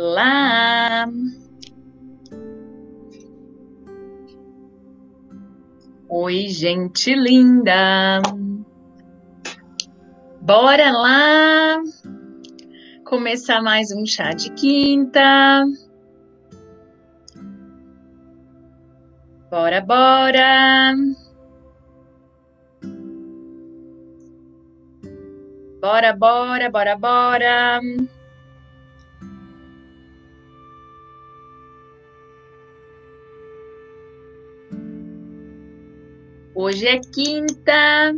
Olá! Oi, gente linda! Bora lá começar mais um chá de quinta. Bora, bora! Bora, bora, bora, bora! Hoje é quinta,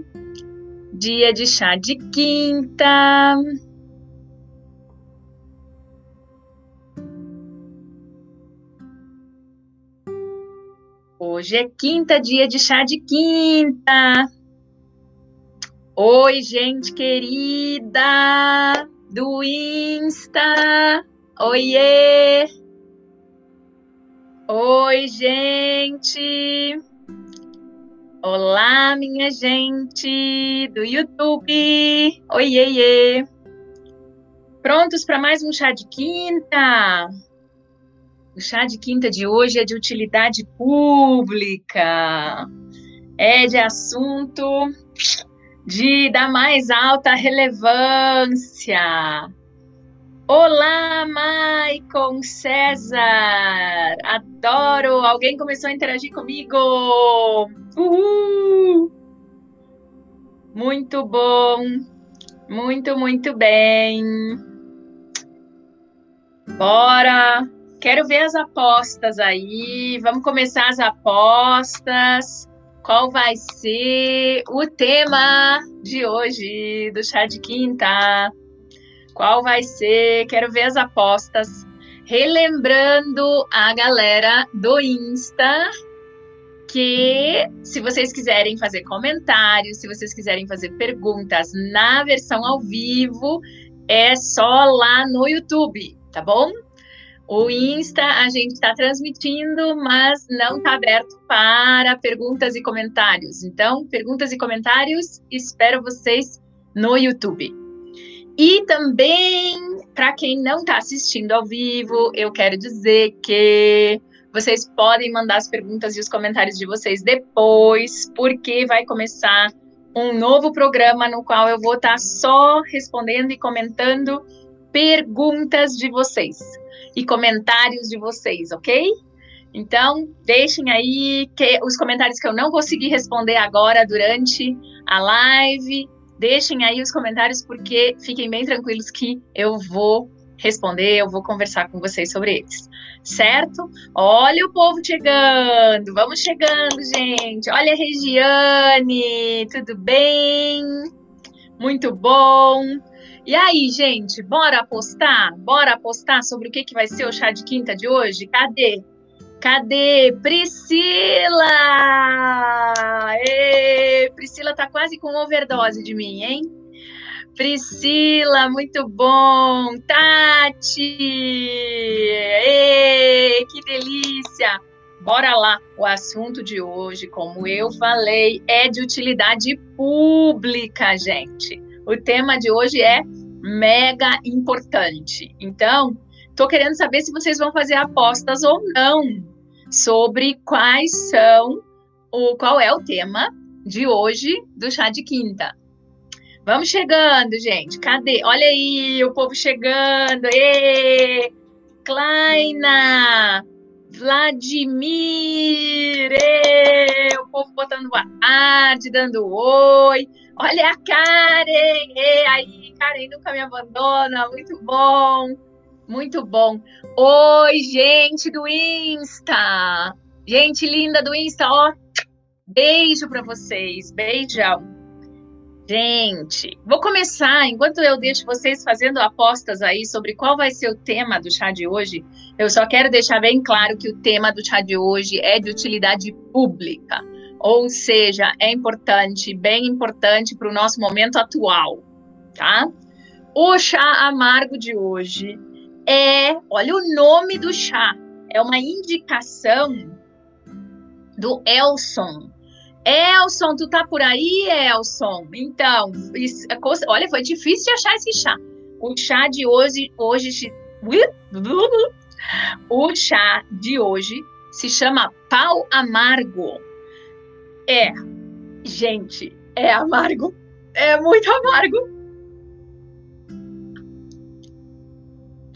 dia de chá de quinta. Hoje é quinta, dia de chá de quinta. Oi, gente querida do Insta. Oiê! Oi, gente! Olá, minha gente do YouTube! Oiê! Prontos para mais um chá de quinta? O chá de quinta de hoje é de utilidade pública. É de assunto de da mais alta relevância. Olá, Maicon César! Adoro! Alguém começou a interagir comigo! Uhul! Muito bom! Muito, muito bem! Bora! Quero ver as apostas aí. Vamos começar as apostas. Qual vai ser o tema de hoje do chá de quinta? Qual vai ser? Quero ver as apostas. Relembrando a galera do Insta que se vocês quiserem fazer comentários, se vocês quiserem fazer perguntas na versão ao vivo, é só lá no YouTube, tá bom? O Insta a gente está transmitindo, mas não está aberto para perguntas e comentários. Então, perguntas e comentários, espero vocês no YouTube. E também, para quem não está assistindo ao vivo, eu quero dizer que vocês podem mandar as perguntas e os comentários de vocês depois, porque vai começar um novo programa no qual eu vou estar tá só respondendo e comentando perguntas de vocês e comentários de vocês, ok? Então, deixem aí que os comentários que eu não consegui responder agora durante a live, Deixem aí os comentários, porque fiquem bem tranquilos que eu vou responder, eu vou conversar com vocês sobre eles. Certo? Olha o povo chegando, vamos chegando, gente. Olha a Regiane, tudo bem? Muito bom. E aí, gente, bora apostar? Bora apostar sobre o que, que vai ser o chá de quinta de hoje? Cadê? Cadê? Priscila! Priscila tá quase com overdose de mim, hein? Priscila, muito bom! Tati! Que delícia! Bora lá! O assunto de hoje, como eu falei, é de utilidade pública, gente. O tema de hoje é mega importante. Então, tô querendo saber se vocês vão fazer apostas ou não sobre quais são o qual é o tema de hoje do chá de quinta. Vamos chegando, gente. Cadê? Olha aí o povo chegando. Ê! Kleina, Vladimir, Ê! o povo botando boa tarde, dando oi. Olha a Karen, Ê! aí, Karen nunca me abandona, muito bom. Muito bom. Oi, gente do Insta. Gente linda do Insta, ó. Beijo para vocês. Beijão. Gente, vou começar. Enquanto eu deixo vocês fazendo apostas aí sobre qual vai ser o tema do chá de hoje, eu só quero deixar bem claro que o tema do chá de hoje é de utilidade pública. Ou seja, é importante, bem importante para o nosso momento atual, tá? O chá amargo de hoje é, olha o nome do chá, é uma indicação do Elson. Elson, tu tá por aí, Elson? Então, isso, olha, foi difícil de achar esse chá. O chá de hoje, hoje O chá de hoje se chama pau amargo. É, gente, é amargo. É muito amargo.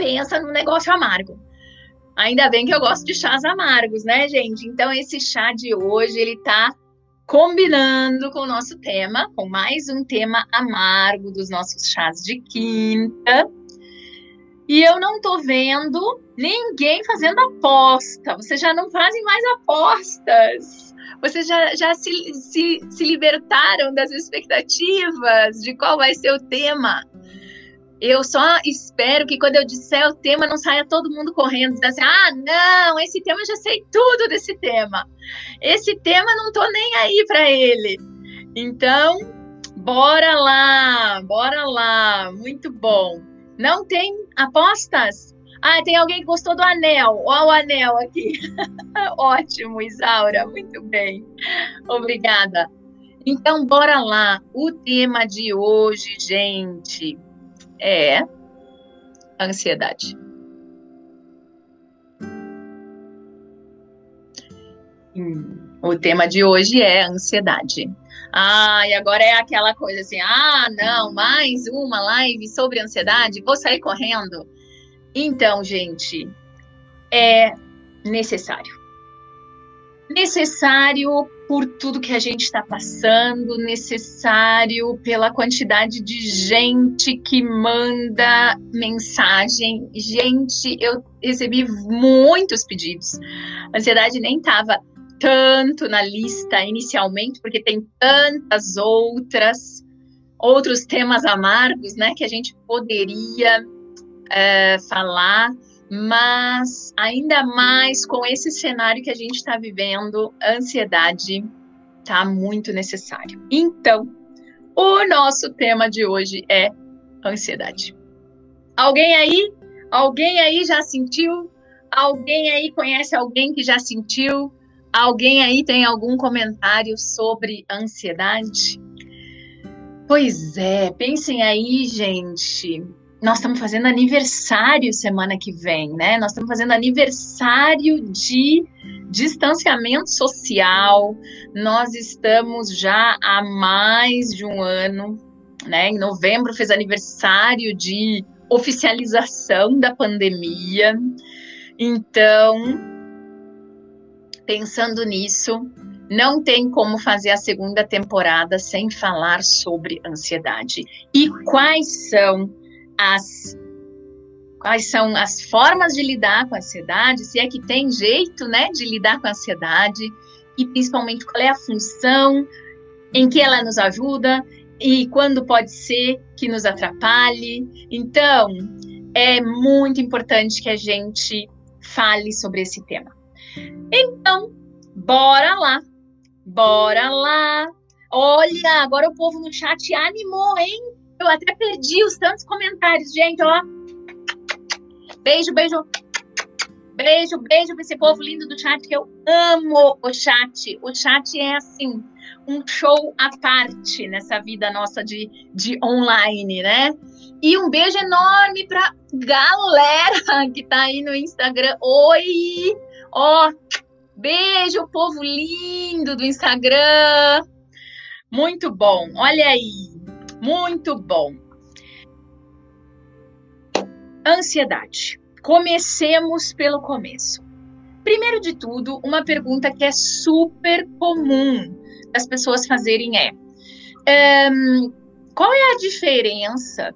Pensa num negócio amargo. Ainda bem que eu gosto de chás amargos, né, gente? Então esse chá de hoje, ele tá combinando com o nosso tema, com mais um tema amargo dos nossos chás de quinta. E eu não tô vendo ninguém fazendo aposta. Vocês já não fazem mais apostas. Vocês já, já se, se, se libertaram das expectativas de qual vai ser o tema. Eu só espero que quando eu disser o tema não saia todo mundo correndo, dizendo assim: ah, não, esse tema eu já sei tudo desse tema. Esse tema não tô nem aí para ele. Então, bora lá, bora lá, muito bom. Não tem apostas? Ah, tem alguém que gostou do anel. Olha o anel aqui. Ótimo, Isaura, muito bem. Obrigada. Então, bora lá. O tema de hoje, gente, é ansiedade. Hum, o tema de hoje é ansiedade. Ah, e agora é aquela coisa assim: ah, não, mais uma live sobre ansiedade, vou sair correndo. Então, gente, é necessário necessário por tudo que a gente está passando, necessário pela quantidade de gente que manda mensagem. Gente, eu recebi muitos pedidos. A ansiedade nem estava tanto na lista inicialmente, porque tem tantas outras outros temas amargos, né, que a gente poderia é, falar mas ainda mais com esse cenário que a gente está vivendo, a ansiedade está muito necessário. Então, o nosso tema de hoje é ansiedade. Alguém aí? Alguém aí já sentiu? Alguém aí conhece alguém que já sentiu? Alguém aí tem algum comentário sobre ansiedade? Pois é, pensem aí, gente nós estamos fazendo aniversário semana que vem, né? Nós estamos fazendo aniversário de distanciamento social. Nós estamos já há mais de um ano, né? Em novembro fez aniversário de oficialização da pandemia. Então, pensando nisso, não tem como fazer a segunda temporada sem falar sobre ansiedade. E quais são as quais são as formas de lidar com a ansiedade, se é que tem jeito, né, de lidar com a ansiedade e principalmente qual é a função em que ela nos ajuda e quando pode ser que nos atrapalhe. Então, é muito importante que a gente fale sobre esse tema. Então, bora lá. Bora lá. Olha, agora o povo no chat animou, hein? Eu até perdi os tantos comentários, gente, ó. Beijo, beijo. Beijo, beijo pra esse povo lindo do chat, que eu amo o chat. O chat é assim, um show à parte nessa vida nossa de, de online, né? E um beijo enorme pra galera que tá aí no Instagram. Oi! Ó, beijo, povo lindo do Instagram. Muito bom. Olha aí. Muito bom. Ansiedade. Comecemos pelo começo. Primeiro de tudo, uma pergunta que é super comum das pessoas fazerem é: um, qual é a diferença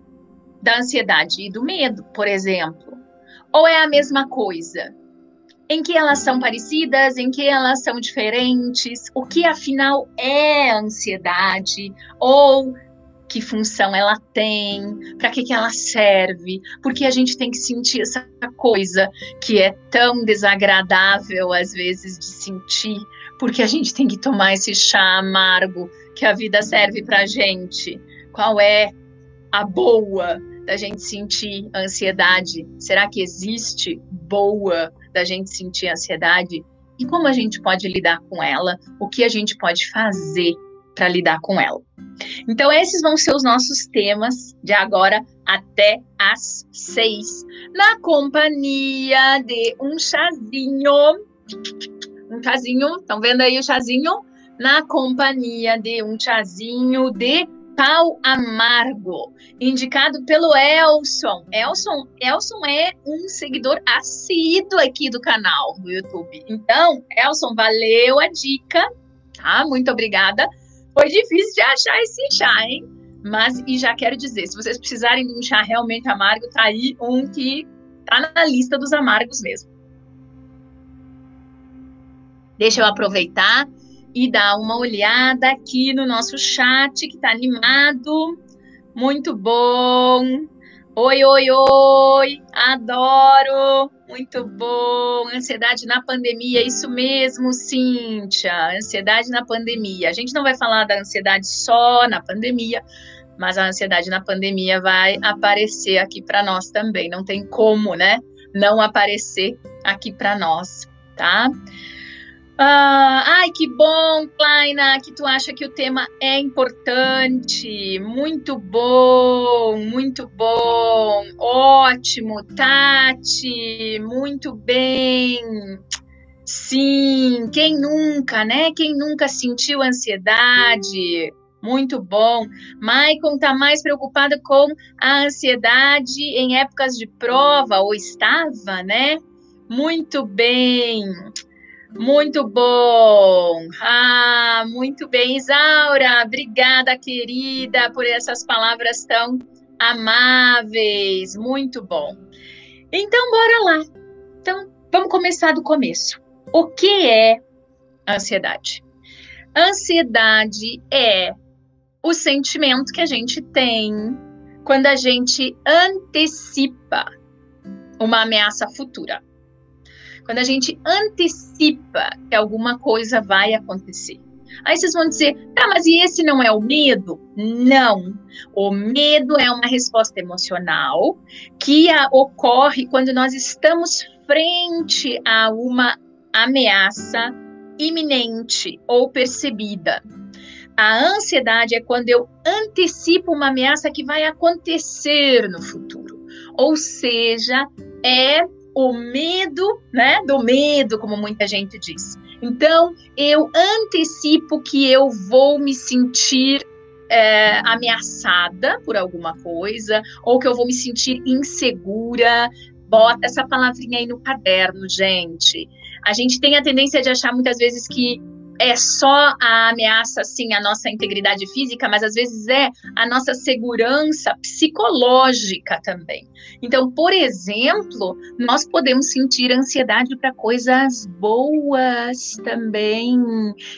da ansiedade e do medo, por exemplo? Ou é a mesma coisa? Em que elas são parecidas, em que elas são diferentes? O que afinal é ansiedade? Ou que função ela tem, para que, que ela serve, porque a gente tem que sentir essa coisa que é tão desagradável às vezes de sentir, porque a gente tem que tomar esse chá amargo que a vida serve para gente. Qual é a boa da gente sentir ansiedade? Será que existe boa da gente sentir ansiedade? E como a gente pode lidar com ela? O que a gente pode fazer para lidar com ela. Então, esses vão ser os nossos temas de agora até às seis, na companhia de um chazinho. Um chazinho, estão vendo aí o chazinho? Na companhia de um chazinho de pau amargo, indicado pelo Elson. Elson, Elson é um seguidor assíduo aqui do canal do YouTube. Então, Elson, valeu a dica, tá? Muito obrigada. Foi difícil de achar esse chá, hein? Mas, e já quero dizer, se vocês precisarem de um chá realmente amargo, tá aí um que tá na lista dos amargos mesmo. Deixa eu aproveitar e dar uma olhada aqui no nosso chat que está animado. Muito bom. Oi, oi, oi. Adoro. Muito bom. Ansiedade na pandemia, isso mesmo, Cíntia. Ansiedade na pandemia. A gente não vai falar da ansiedade só na pandemia, mas a ansiedade na pandemia vai aparecer aqui para nós também. Não tem como, né? Não aparecer aqui para nós, tá? Ah, ai, que bom, Kleina, que tu acha que o tema é importante. Muito bom, muito bom. Ótimo, Tati, muito bem. Sim, quem nunca, né? Quem nunca sentiu ansiedade? Muito bom. Maicon tá mais preocupada com a ansiedade em épocas de prova, ou estava, né? Muito bem. Muito bom. Ah, muito bem, Isaura. Obrigada, querida, por essas palavras tão amáveis. Muito bom. Então, bora lá. Então, vamos começar do começo. O que é ansiedade? Ansiedade é o sentimento que a gente tem quando a gente antecipa uma ameaça futura. Quando a gente antecipa que alguma coisa vai acontecer. Aí vocês vão dizer, tá, mas e esse não é o medo? Não. O medo é uma resposta emocional que a, ocorre quando nós estamos frente a uma ameaça iminente ou percebida. A ansiedade é quando eu antecipo uma ameaça que vai acontecer no futuro. Ou seja, é o medo, né? Do medo, como muita gente diz. Então, eu antecipo que eu vou me sentir é, ameaçada por alguma coisa, ou que eu vou me sentir insegura. Bota essa palavrinha aí no caderno, gente. A gente tem a tendência de achar muitas vezes que é só a ameaça, assim, a nossa integridade física, mas às vezes é a nossa segurança psicológica também. Então, por exemplo, nós podemos sentir ansiedade para coisas boas também.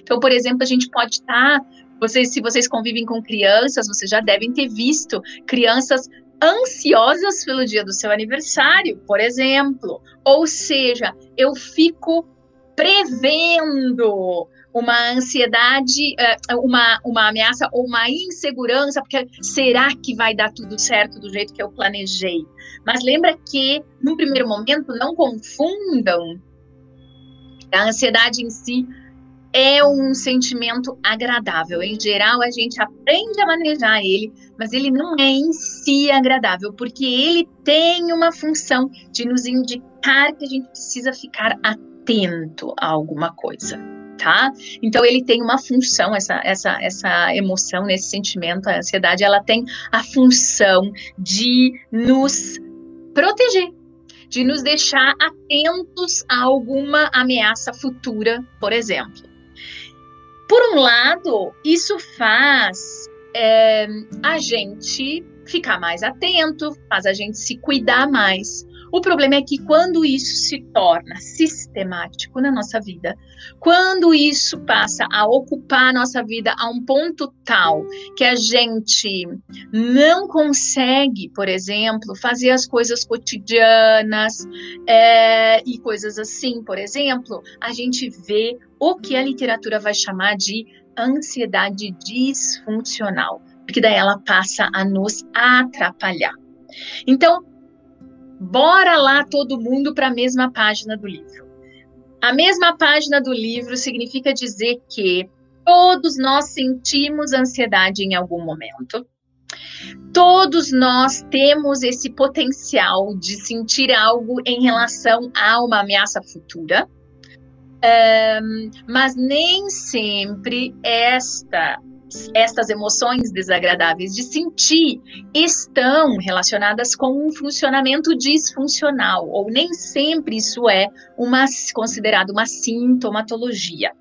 Então, por exemplo, a gente pode estar. Tá, vocês, se vocês convivem com crianças, vocês já devem ter visto crianças ansiosas pelo dia do seu aniversário, por exemplo. Ou seja, eu fico prevendo uma ansiedade, é, uma, uma ameaça ou uma insegurança, porque será que vai dar tudo certo do jeito que eu planejei? Mas lembra que, no primeiro momento, não confundam a ansiedade em si é um sentimento agradável. Em geral, a gente aprende a manejar ele, mas ele não é em si agradável, porque ele tem uma função de nos indicar que a gente precisa ficar atento a alguma coisa tá? Então ele tem uma função, essa, essa, essa emoção, esse sentimento, a ansiedade, ela tem a função de nos proteger, de nos deixar atentos a alguma ameaça futura, por exemplo. Por um lado, isso faz é, a gente ficar mais atento, faz a gente se cuidar mais. O problema é que quando isso se torna sistemático na nossa vida, quando isso passa a ocupar a nossa vida a um ponto tal que a gente não consegue, por exemplo, fazer as coisas cotidianas é, e coisas assim, por exemplo, a gente vê o que a literatura vai chamar de ansiedade disfuncional, porque daí ela passa a nos atrapalhar. Então, bora lá todo mundo para a mesma página do livro. A mesma página do livro significa dizer que Todos nós sentimos ansiedade em algum momento. Todos nós temos esse potencial de sentir algo em relação a uma ameaça futura, um, mas nem sempre esta estas emoções desagradáveis de sentir estão relacionadas com um funcionamento disfuncional, ou nem sempre isso é uma considerado uma sintomatologia.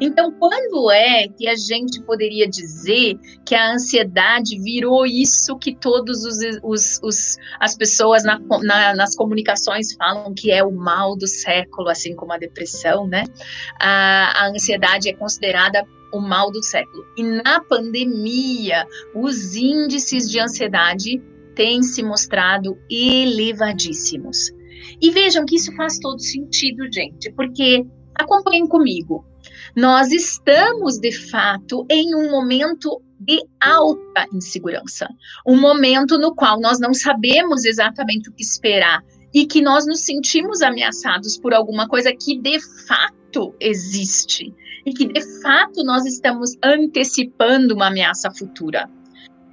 Então, quando é que a gente poderia dizer que a ansiedade virou isso que todos os, os, os as pessoas na, na, nas comunicações falam que é o mal do século, assim como a depressão, né? A, a ansiedade é considerada o mal do século. E na pandemia, os índices de ansiedade têm se mostrado elevadíssimos. E vejam que isso faz todo sentido, gente, porque acompanhem comigo. Nós estamos, de fato, em um momento de alta insegurança, um momento no qual nós não sabemos exatamente o que esperar e que nós nos sentimos ameaçados por alguma coisa que de fato existe e que de fato nós estamos antecipando uma ameaça futura.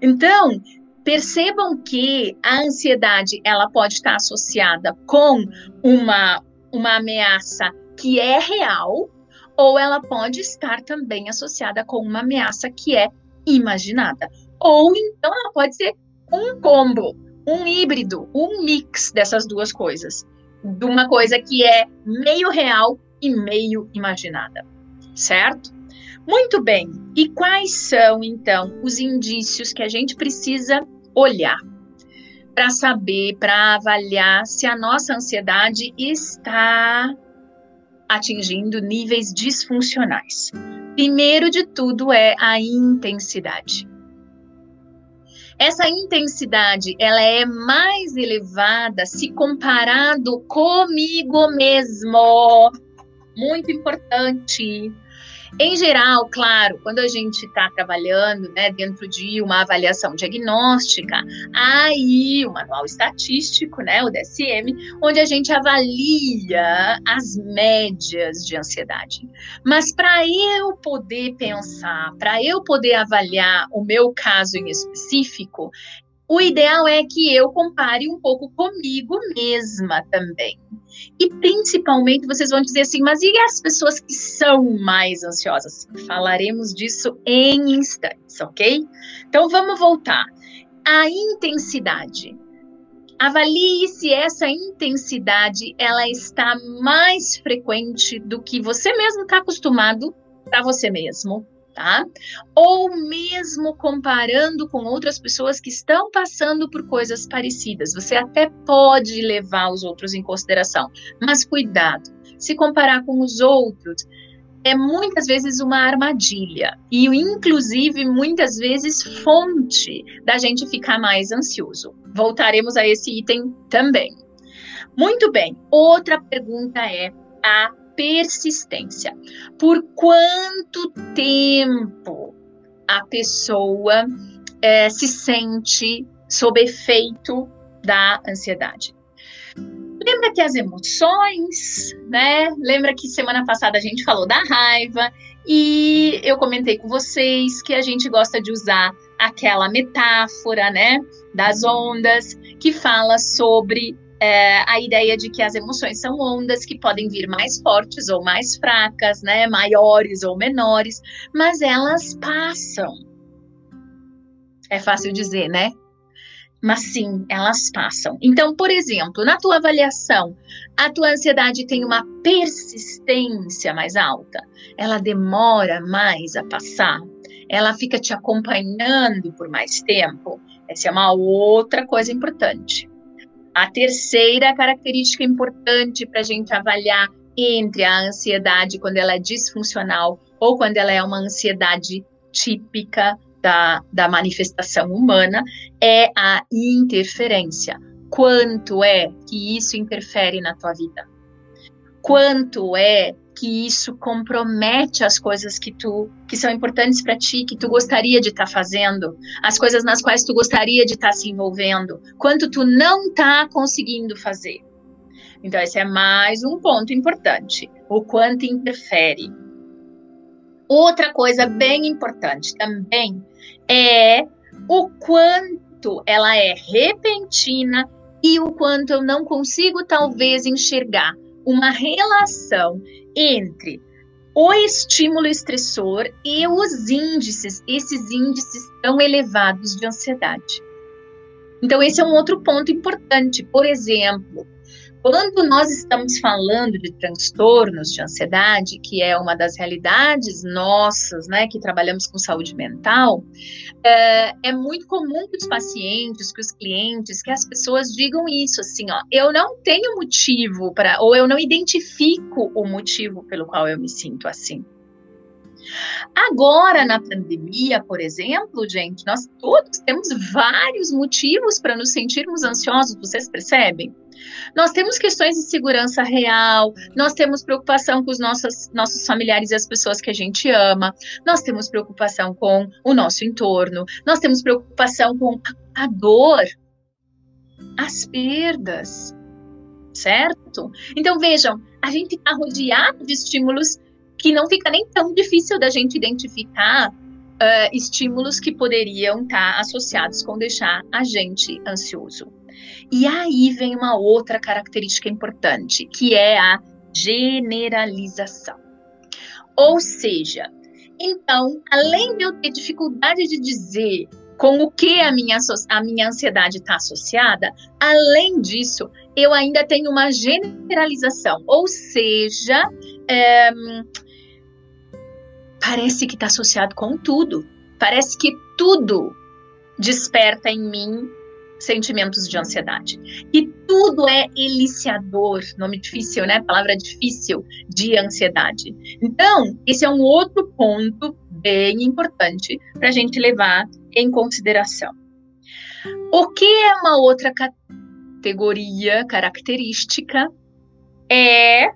Então, percebam que a ansiedade ela pode estar associada com uma, uma ameaça que é real, ou ela pode estar também associada com uma ameaça que é imaginada. Ou então ela pode ser um combo, um híbrido, um mix dessas duas coisas. De uma coisa que é meio real e meio imaginada certo? Muito bem. E quais são, então, os indícios que a gente precisa olhar para saber, para avaliar se a nossa ansiedade está atingindo níveis disfuncionais? Primeiro de tudo é a intensidade. Essa intensidade, ela é mais elevada se comparado comigo mesmo. Muito importante. Em geral, claro, quando a gente está trabalhando né, dentro de uma avaliação diagnóstica, aí o manual estatístico, né, o DSM, onde a gente avalia as médias de ansiedade. Mas para eu poder pensar, para eu poder avaliar o meu caso em específico, o ideal é que eu compare um pouco comigo mesma também. E principalmente vocês vão dizer assim, mas e as pessoas que são mais ansiosas? Falaremos disso em instantes, ok? Então vamos voltar. A intensidade. Avalie se essa intensidade ela está mais frequente do que você mesmo está acostumado para você mesmo tá? Ou mesmo comparando com outras pessoas que estão passando por coisas parecidas. Você até pode levar os outros em consideração, mas cuidado. Se comparar com os outros, é muitas vezes uma armadilha e, inclusive, muitas vezes fonte da gente ficar mais ansioso. Voltaremos a esse item também. Muito bem. Outra pergunta é a persistência. Por quanto tempo a pessoa é, se sente sob efeito da ansiedade? Lembra que as emoções, né? Lembra que semana passada a gente falou da raiva e eu comentei com vocês que a gente gosta de usar aquela metáfora, né, das ondas que fala sobre é, a ideia de que as emoções são ondas que podem vir mais fortes ou mais fracas, né, maiores ou menores, mas elas passam. É fácil dizer, né? Mas sim, elas passam. Então, por exemplo, na tua avaliação, a tua ansiedade tem uma persistência mais alta, ela demora mais a passar, ela fica te acompanhando por mais tempo. Essa é uma outra coisa importante. A terceira característica importante para a gente avaliar entre a ansiedade quando ela é disfuncional ou quando ela é uma ansiedade típica da, da manifestação humana é a interferência. Quanto é que isso interfere na tua vida? Quanto é que isso compromete as coisas que tu que são importantes para ti, que tu gostaria de estar tá fazendo, as coisas nas quais tu gostaria de estar tá se envolvendo, quanto tu não está conseguindo fazer. Então esse é mais um ponto importante, o quanto interfere. Outra coisa bem importante também é o quanto ela é repentina e o quanto eu não consigo talvez enxergar uma relação entre o estímulo estressor e os índices, esses índices tão elevados de ansiedade. Então, esse é um outro ponto importante. Por exemplo, quando nós estamos falando de transtornos de ansiedade, que é uma das realidades nossas, né, que trabalhamos com saúde mental, é, é, muito comum que os pacientes, que os clientes, que as pessoas digam isso, assim, ó, eu não tenho motivo para, ou eu não identifico o motivo pelo qual eu me sinto assim. Agora, na pandemia, por exemplo, gente, nós todos temos vários motivos para nos sentirmos ansiosos, vocês percebem? Nós temos questões de segurança real, nós temos preocupação com os nossos, nossos familiares e as pessoas que a gente ama, nós temos preocupação com o nosso entorno, nós temos preocupação com a, dor, as perdas, certo? Então vejam, a gente está rodeado de estímulos que não fica nem tão difícil da gente identificar uh, estímulos que poderiam estar tá associados com deixar a gente ansioso. E aí vem uma outra característica importante, que é a generalização. Ou seja, então, além de eu ter dificuldade de dizer com o que a minha, a minha ansiedade está associada, além disso, eu ainda tenho uma generalização, ou seja, é, parece que está associado com tudo, parece que tudo desperta em mim sentimentos de ansiedade. E tudo é eliciador, nome difícil, né? Palavra difícil de ansiedade. Então, esse é um outro ponto bem importante para a gente levar em consideração. O que é uma outra categoria, característica, é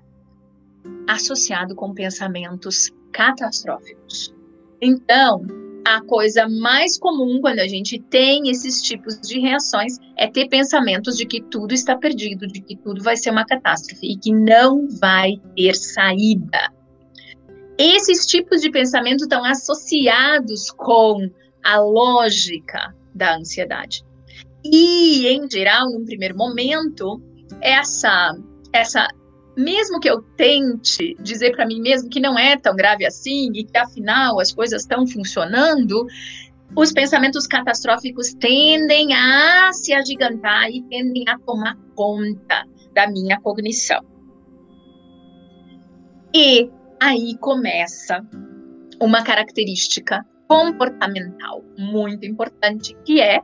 associado com pensamentos catastróficos. Então, a coisa mais comum quando a gente tem esses tipos de reações é ter pensamentos de que tudo está perdido, de que tudo vai ser uma catástrofe e que não vai ter saída. Esses tipos de pensamento estão associados com a lógica da ansiedade. E, em geral, num primeiro momento, essa essa mesmo que eu tente dizer para mim mesmo que não é tão grave assim e que afinal as coisas estão funcionando, os pensamentos catastróficos tendem a se agigantar e tendem a tomar conta da minha cognição. E aí começa uma característica comportamental muito importante que é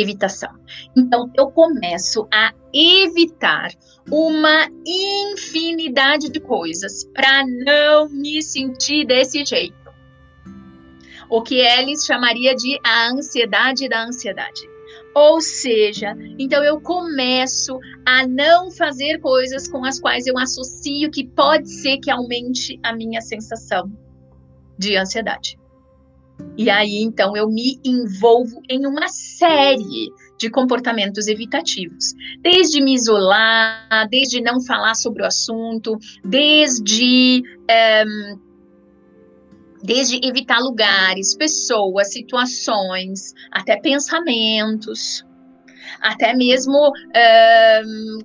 evitação. Então, eu começo a evitar uma infinidade de coisas para não me sentir desse jeito. O que Ellis chamaria de a ansiedade da ansiedade. Ou seja, então eu começo a não fazer coisas com as quais eu associo que pode ser que aumente a minha sensação de ansiedade. E aí, então, eu me envolvo em uma série de comportamentos evitativos, desde me isolar, desde não falar sobre o assunto, desde ehm, desde evitar lugares, pessoas, situações, até pensamentos, até mesmo ehm,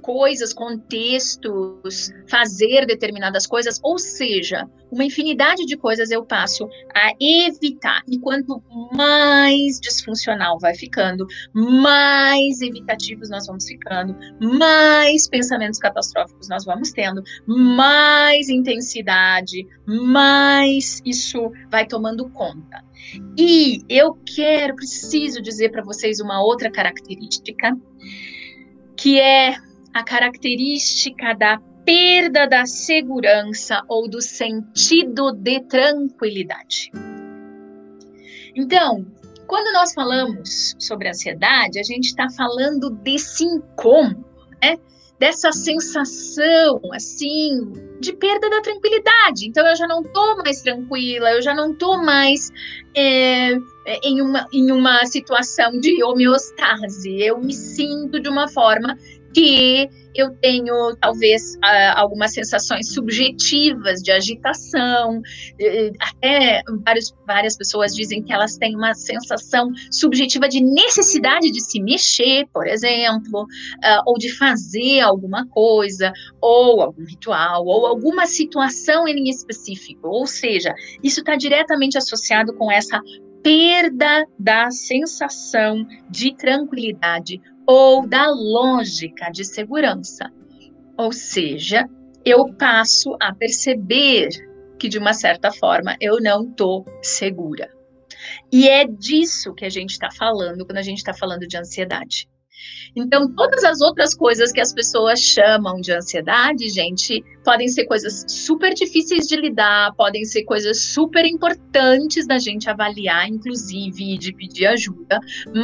coisas, contextos, fazer determinadas coisas, ou seja, uma infinidade de coisas eu passo a evitar. E quanto mais disfuncional vai ficando, mais evitativos nós vamos ficando, mais pensamentos catastróficos nós vamos tendo, mais intensidade, mais isso vai tomando conta. E eu quero, preciso dizer para vocês uma outra característica, que é a característica da perda da segurança ou do sentido de tranquilidade. Então, quando nós falamos sobre ansiedade, a gente está falando desse incômodo, né? dessa sensação assim de perda da tranquilidade. Então eu já não estou mais tranquila, eu já não estou mais é, em, uma, em uma situação de homeostase. Eu me sinto de uma forma que eu tenho talvez uh, algumas sensações subjetivas de agitação, até vários, várias pessoas dizem que elas têm uma sensação subjetiva de necessidade de se mexer, por exemplo, uh, ou de fazer alguma coisa, ou algum ritual, ou alguma situação em específico. Ou seja, isso está diretamente associado com essa perda da sensação de tranquilidade ou da lógica de segurança. Ou seja, eu passo a perceber que, de uma certa forma, eu não estou segura. E é disso que a gente está falando quando a gente está falando de ansiedade. Então, todas as outras coisas que as pessoas chamam de ansiedade, gente, podem ser coisas super difíceis de lidar, podem ser coisas super importantes da gente avaliar, inclusive, de pedir ajuda,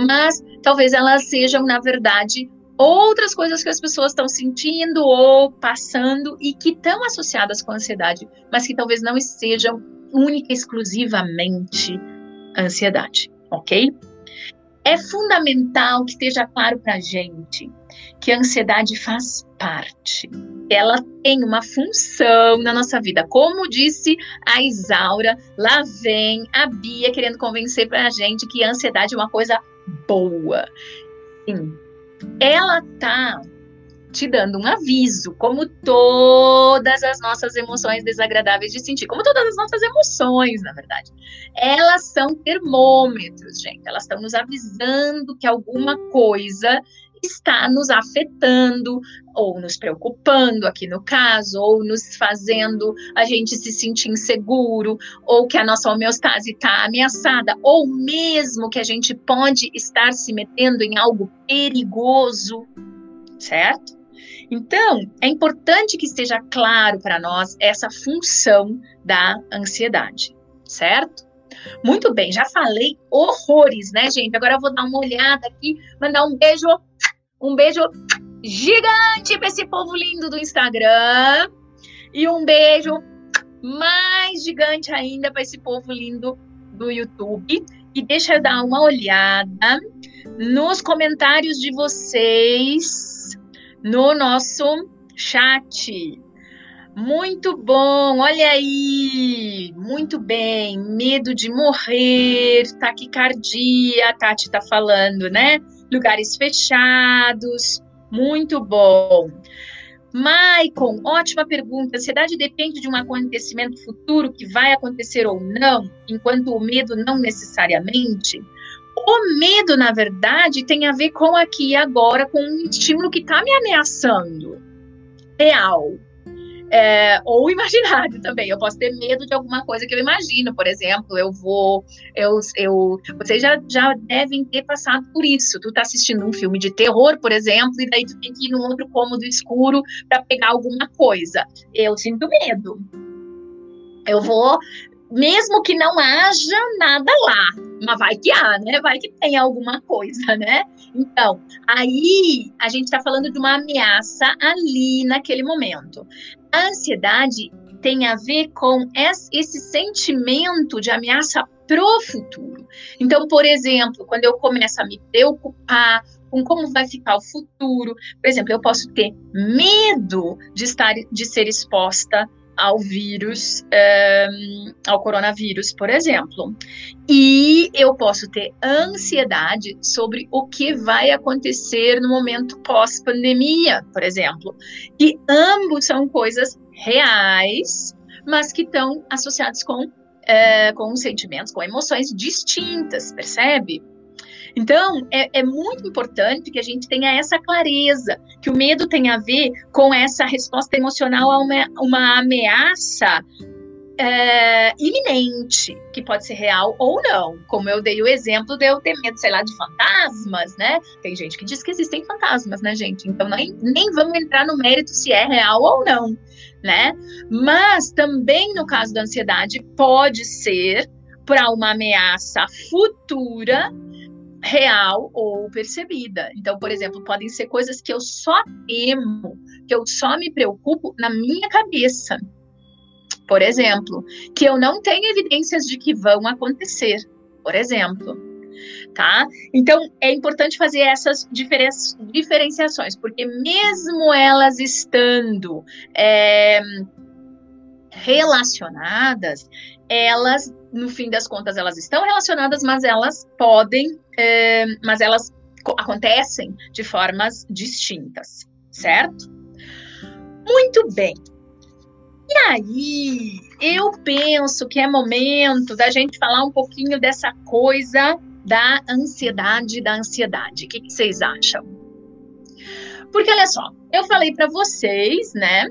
mas talvez elas sejam, na verdade, outras coisas que as pessoas estão sentindo ou passando e que estão associadas com a ansiedade, mas que talvez não sejam única e exclusivamente ansiedade, ok? É fundamental que esteja claro para a gente que a ansiedade faz parte. Ela tem uma função na nossa vida. Como disse a Isaura, lá vem a Bia querendo convencer para a gente que a ansiedade é uma coisa boa. Sim, ela tá te dando um aviso, como todas as nossas emoções desagradáveis de sentir, como todas as nossas emoções, na verdade. Elas são termômetros, gente. Elas estão nos avisando que alguma coisa está nos afetando ou nos preocupando, aqui no caso, ou nos fazendo a gente se sentir inseguro, ou que a nossa homeostase está ameaçada, ou mesmo que a gente pode estar se metendo em algo perigoso, certo? Então, é importante que esteja claro para nós essa função da ansiedade, certo? Muito bem, já falei horrores, né, gente? Agora eu vou dar uma olhada aqui, mandar um beijo, um beijo gigante para esse povo lindo do Instagram e um beijo mais gigante ainda para esse povo lindo do YouTube. E deixa eu dar uma olhada nos comentários de vocês no nosso chat. Muito bom, olha aí, muito bem. Medo de morrer, taquicardia, a Tati tá falando, né? Lugares fechados, muito bom. Maicon, ótima pergunta. A ansiedade depende de um acontecimento futuro que vai acontecer ou não, enquanto o medo não necessariamente? O medo, na verdade, tem a ver com aqui e agora, com um estímulo que está me ameaçando. Real. É, ou imaginário também. Eu posso ter medo de alguma coisa que eu imagino, por exemplo, eu vou, eu, eu, vocês já, já devem ter passado por isso. Tu tá assistindo um filme de terror, por exemplo, e daí tu tem que ir num outro cômodo escuro para pegar alguma coisa. Eu sinto medo. Eu vou mesmo que não haja nada lá, mas vai que há, né? Vai que tem alguma coisa, né? Então, aí a gente está falando de uma ameaça ali naquele momento. A ansiedade tem a ver com esse sentimento de ameaça pro futuro. Então, por exemplo, quando eu começo a me preocupar com como vai ficar o futuro, por exemplo, eu posso ter medo de estar de ser exposta ao vírus, um, ehm, ao coronavírus, por exemplo. E eu posso ter ansiedade sobre o que vai acontecer no momento pós-pandemia, por exemplo. E ambos são coisas reais, mas que estão associados com, é, com sentimentos, com emoções distintas, percebe? Então, é, é, muito importante que a gente tenha essa clareza, que o medo tem a ver com essa resposta emocional a uma, uma ameaça é, iminente, que pode ser real ou não. Como eu dei o exemplo de eu ter medo, sei lá, de fantasmas, né? Tem gente que diz que existem fantasmas, né, gente? Então nem, nem vamos entrar no mérito se é real ou não, né? Mas também no caso da ansiedade, pode ser para uma ameaça futura real ou percebida. Então, por exemplo, podem ser coisas que eu só temo, que eu só me preocupo na minha cabeça. Por exemplo, que eu não tenho evidências de que vão acontecer. Por exemplo, tá? Então é importante fazer essas diferenciações, porque mesmo elas estando é, relacionadas, elas, no fim das contas, elas estão relacionadas, mas elas podem, é, mas elas acontecem de formas distintas, certo? Muito bem. E aí, eu penso que é momento da gente falar um pouquinho dessa coisa da ansiedade, da ansiedade. O que, que vocês acham? Porque olha só, eu falei para vocês, né,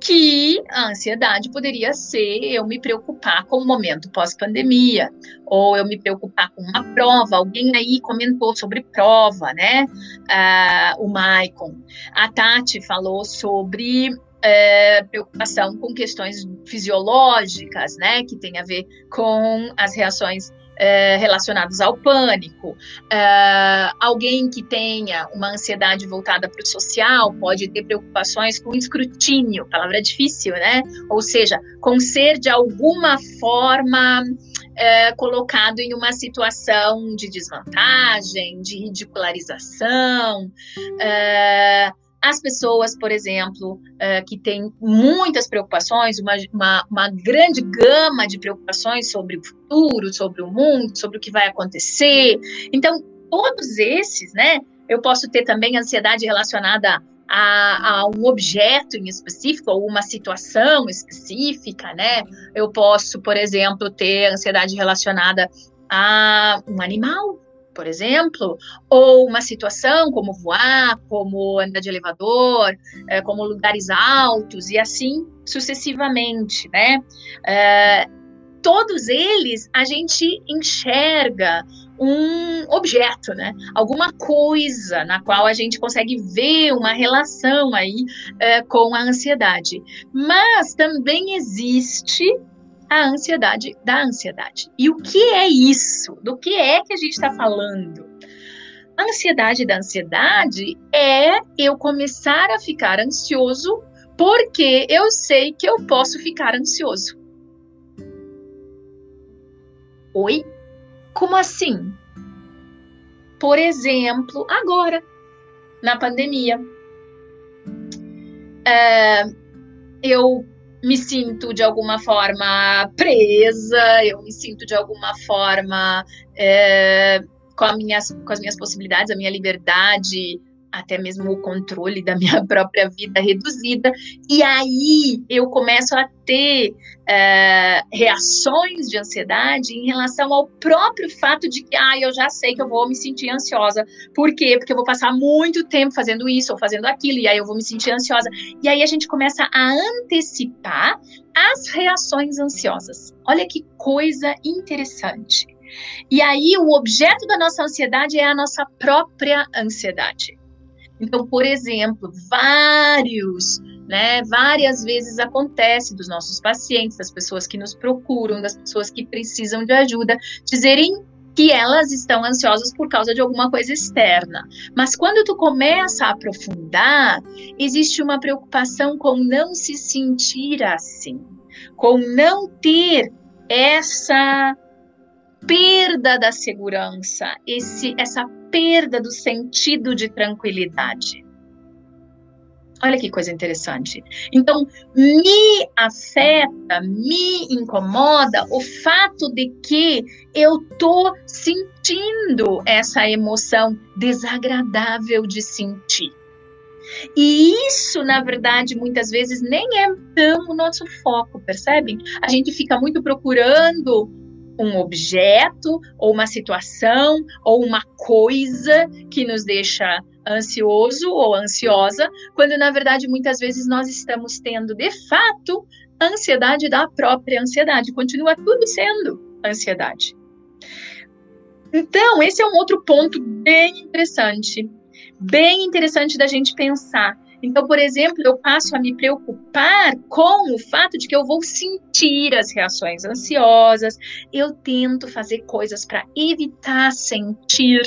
que a ansiedade poderia ser eu me preocupar com o momento pós-pandemia, ou eu me preocupar com uma prova. Alguém aí comentou sobre prova, né? Uh, o Maicon. A Tati falou sobre é, preocupação com questões fisiológicas, né, que tem a ver com as reações é, relacionadas ao pânico. É, alguém que tenha uma ansiedade voltada para o social pode ter preocupações com escrutínio, palavra difícil, né? Ou seja, com ser de alguma forma é, colocado em uma situação de desvantagem, de ridicularização. É, as pessoas, por exemplo, uh, que têm muitas preocupações, uma, uma, uma, grande gama de preocupações sobre o futuro, sobre o mundo, sobre o que vai acontecer. Então, todos esses, né? Eu posso ter também ansiedade relacionada a, a, um objeto em específico ou uma situação específica, né? Eu posso, por exemplo, ter ansiedade relacionada a um animal, por exemplo, ou uma situação como voar, como andar de elevador, é, como lugares altos e assim sucessivamente, né? É, todos eles a gente enxerga um objeto, né? Alguma coisa na qual a gente consegue ver uma relação aí é, com a ansiedade. Mas também existe a ansiedade da ansiedade. E o que é isso? Do que é que a gente está falando? A ansiedade da ansiedade é eu começar a ficar ansioso porque eu sei que eu posso ficar ansioso. Oi? Como assim? Por exemplo, agora, na pandemia. É, eu me sinto de alguma forma presa, eu me sinto de alguma forma é, com, minhas, com as minhas possibilidades, a minha liberdade, até mesmo o controle da minha própria vida reduzida. E aí eu começo a ter é, reações de ansiedade em relação ao próprio fato de que, ah, eu já sei que eu vou me sentir ansiosa. Por quê? Porque eu vou passar muito tempo fazendo isso ou fazendo aquilo, e aí eu vou me sentir ansiosa. E aí a gente começa a antecipar as reações ansiosas. Olha que coisa interessante. E aí, o objeto da nossa ansiedade é a nossa própria ansiedade. Então, por exemplo, vários, né, várias vezes acontece dos nossos pacientes, das pessoas que nos procuram, das pessoas que precisam de ajuda, dizerem que elas estão ansiosas por causa de alguma coisa externa. Mas quando tu começa a aprofundar, existe uma preocupação com não se sentir assim, com não ter essa perda da segurança, esse, essa perda do sentido de tranquilidade. Olha que coisa interessante. Então, me afeta, me incomoda o fato de que eu tô sentindo essa emoção desagradável de sentir. E isso, na verdade, muitas vezes nem é tão o nosso foco, percebem? A gente fica muito procurando um objeto, ou uma situação, ou uma coisa que nos deixa ansioso ou ansiosa, quando na verdade muitas vezes nós estamos tendo de fato ansiedade da própria ansiedade. Continua tudo sendo ansiedade. Então, esse é um outro ponto bem interessante, bem interessante da gente pensar então, por exemplo, eu passo a me preocupar com o fato de que eu vou sentir as reações ansiosas, eu tento fazer coisas para evitar sentir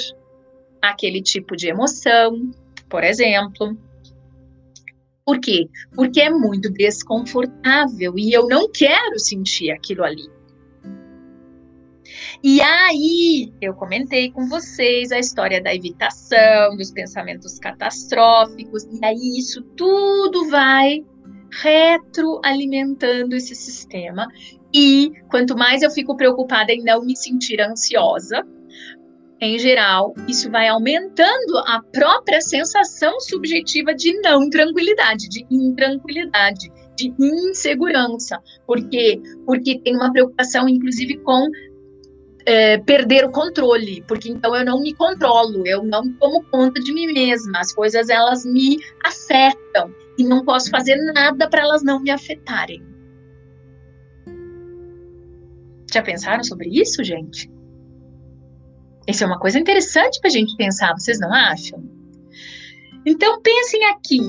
aquele tipo de emoção, por exemplo. Por quê? Porque é muito desconfortável e eu não quero sentir aquilo ali. E aí, eu comentei com vocês a história da evitação, dos pensamentos catastróficos, e aí isso tudo vai retroalimentando esse sistema. E quanto mais eu fico preocupada em não me sentir ansiosa, em geral, isso vai aumentando a própria sensação subjetiva de não tranquilidade, de intranquilidade, de insegurança. Por quê? Porque tem uma preocupação, inclusive, com é, perder o controle, porque então eu não me controlo, eu não tomo conta de mim mesma, as coisas elas me afetam e não posso fazer nada para elas não me afetarem. Já pensaram sobre isso, gente? Isso é uma coisa interessante para a gente pensar, vocês não acham? Então pensem aqui.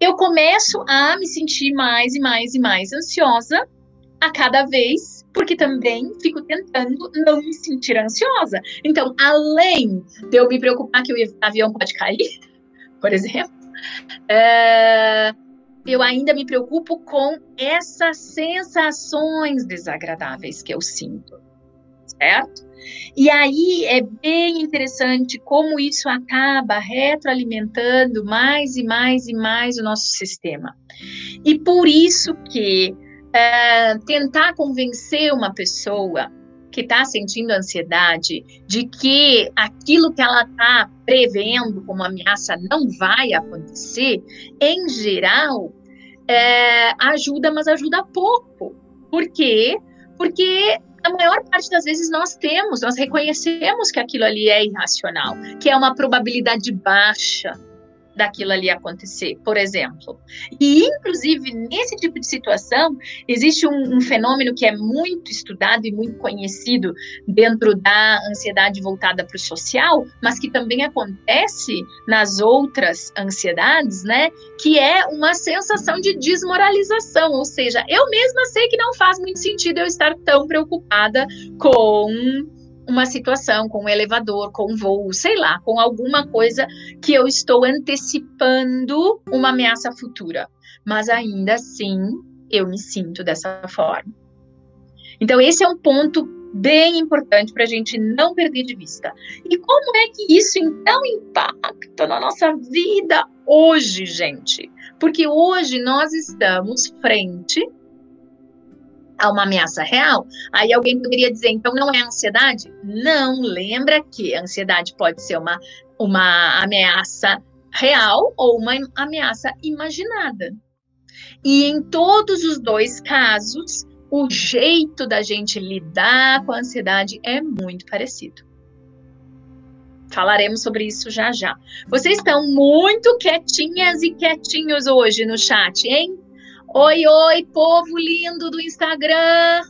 Eu começo a me sentir mais e mais e mais ansiosa a cada vez, porque também fico tentando não me sentir ansiosa. Então, além de eu me preocupar que o avião pode cair, por exemplo, é, eu ainda me preocupo com essas sensações desagradáveis que eu sinto, certo? E aí é bem interessante como isso acaba retroalimentando mais e mais e mais o nosso sistema. E por isso que é, tentar convencer uma pessoa que está sentindo ansiedade de que aquilo que ela está prevendo como ameaça não vai acontecer, em geral, é, ajuda, mas ajuda pouco. Por quê? Porque a maior parte das vezes nós temos, nós reconhecemos que aquilo ali é irracional, que é uma probabilidade baixa daquilo ali acontecer, por exemplo. E, inclusive, nesse tipo de situação, existe um, um, fenômeno que é muito estudado e muito conhecido dentro da ansiedade voltada para o social, mas que também acontece nas outras ansiedades, né? Que é uma sensação de desmoralização, ou seja, eu mesma sei que não faz muito sentido eu estar tão preocupada com uma situação, com um elevador, com um voo, sei lá, com alguma coisa que eu estou antecipando uma ameaça futura. Mas ainda assim, eu me sinto dessa forma. Então, esse é um ponto bem importante para a gente não perder de vista. E como é que isso então impacta na nossa vida hoje, gente? Porque hoje nós estamos frente a uma ameaça real, aí alguém poderia dizer, então não é ansiedade? Não, lembra que a ansiedade pode ser uma, uma ameaça real ou uma ameaça imaginada. E em todos os dois casos, o jeito da gente lidar com a ansiedade é muito parecido. Falaremos sobre isso já já. Vocês estão muito quietinhas e quietinhos hoje no chat, hein? Oi, oi, povo lindo do Instagram.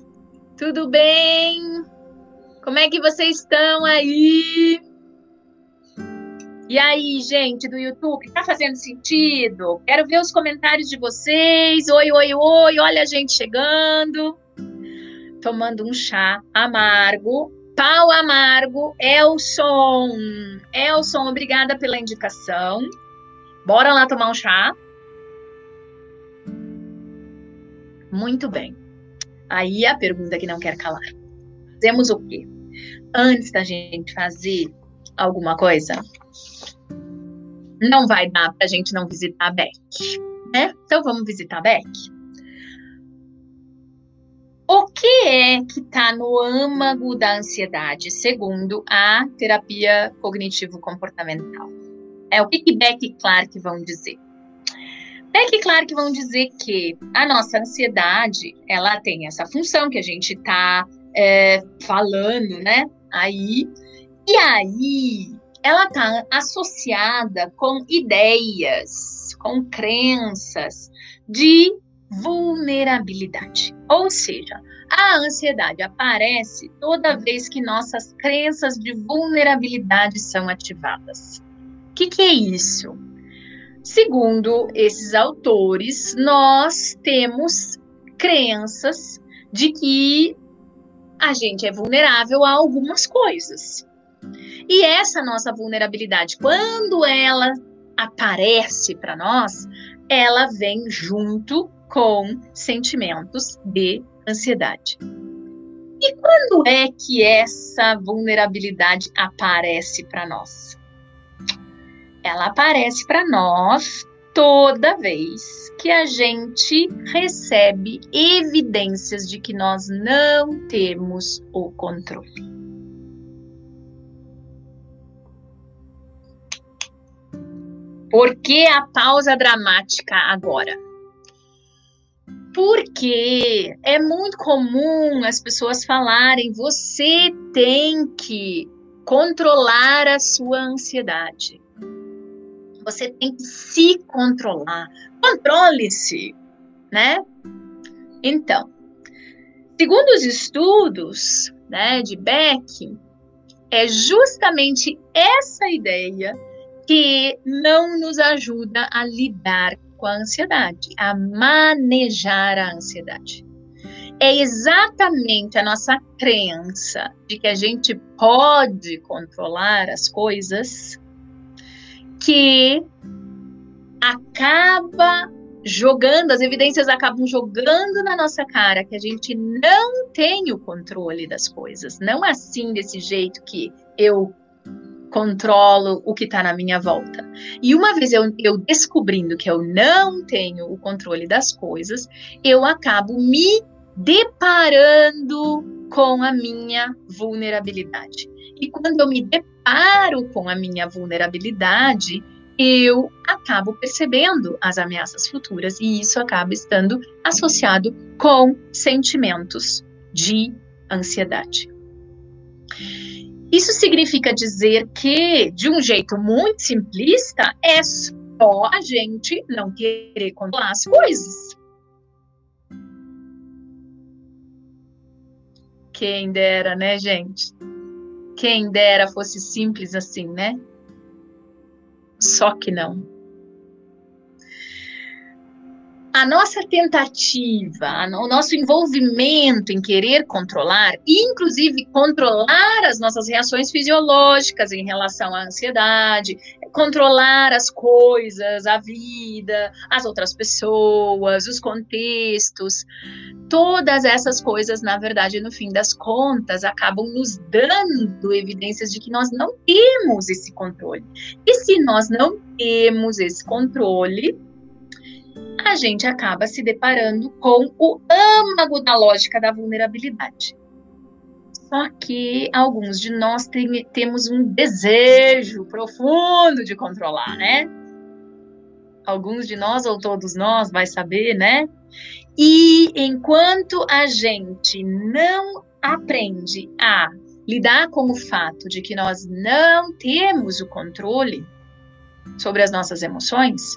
Tudo bem? Como é que vocês estão aí? E aí, gente do YouTube, tá fazendo sentido? Quero ver os comentários de vocês. Oi, oi, oi, olha a gente chegando. Tomando um chá amargo. Pau amargo, Elson. Elson, obrigada pela indicação. Bora lá tomar um chá. Muito bem. Aí a pergunta que não quer calar. Fazemos o quê? Antes da gente fazer alguma coisa, não vai dar para a gente não visitar a Beck, né? Então vamos visitar a Beck. O que é que está no âmago da ansiedade, segundo a terapia cognitivo-comportamental? É o que, que Beck e Clark vão dizer. É que, claro, que vão dizer que a nossa ansiedade, ela tem essa função que a gente está é, falando, né? Aí, e aí, ela está associada com ideias, com crenças de vulnerabilidade. Ou seja, a ansiedade aparece toda vez que nossas crenças de vulnerabilidade são ativadas. O que, que é isso? Segundo esses autores, nós temos crenças de que a gente é vulnerável a algumas coisas. E essa nossa vulnerabilidade, quando ela aparece para nós, ela vem junto com sentimentos de ansiedade. E quando é que essa vulnerabilidade aparece para nós? Ela aparece para nós toda vez que a gente recebe evidências de que nós não temos o controle. Por que a pausa dramática agora? Porque é muito comum as pessoas falarem: você tem que controlar a sua ansiedade. Você tem que se controlar. Controle-se, né? Então, segundo os estudos né, de Beck, é justamente essa ideia que não nos ajuda a lidar com a ansiedade, a manejar a ansiedade. É exatamente a nossa crença de que a gente pode controlar as coisas que acaba jogando, as evidências acabam jogando na nossa cara que a gente não tem o controle das coisas. Não assim desse jeito que eu controlo o que está na minha volta. E uma vez eu, eu descobrindo que eu não tenho o controle das coisas, eu acabo me deparando com a minha vulnerabilidade. E quando eu me deparo com a minha vulnerabilidade, eu acabo percebendo as ameaças futuras e isso acaba estando associado com sentimentos de ansiedade. Isso significa dizer que, de um jeito muito simplista, é só a gente não querer controlar as coisas. Quem dera, né, gente? Quem dera fosse simples assim, né? Só que não a nossa tentativa, o nosso envolvimento em querer controlar, inclusive controlar as nossas reações fisiológicas em relação à ansiedade, controlar as coisas, a vida, as outras pessoas, os contextos, todas essas coisas, na verdade, no fim das contas, acabam nos dando evidências de que nós não temos esse controle. E se nós não temos esse controle, a gente acaba se deparando com o âmago da lógica da vulnerabilidade. Só que alguns de nós tem, temos um desejo profundo de controlar, né? Alguns de nós, ou todos nós, vai saber, né? E enquanto a gente não aprende a lidar com o fato de que nós não temos o controle sobre as nossas emoções,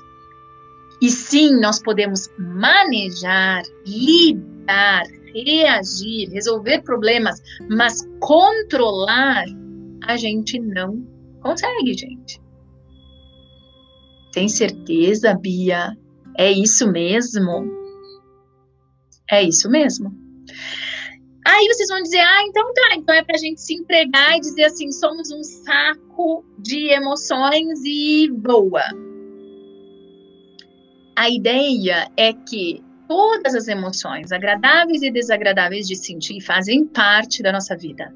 e sim, nós podemos manejar, lidar, reagir, resolver problemas, mas controlar a gente não consegue, gente. Tem certeza, Bia? É isso mesmo? É isso mesmo. Aí vocês vão dizer, ah, então tá, então é pra gente se entregar e dizer assim, somos um saco de emoções e boa. A ideia é que todas as emoções, agradáveis e desagradáveis de sentir, fazem parte da nossa vida.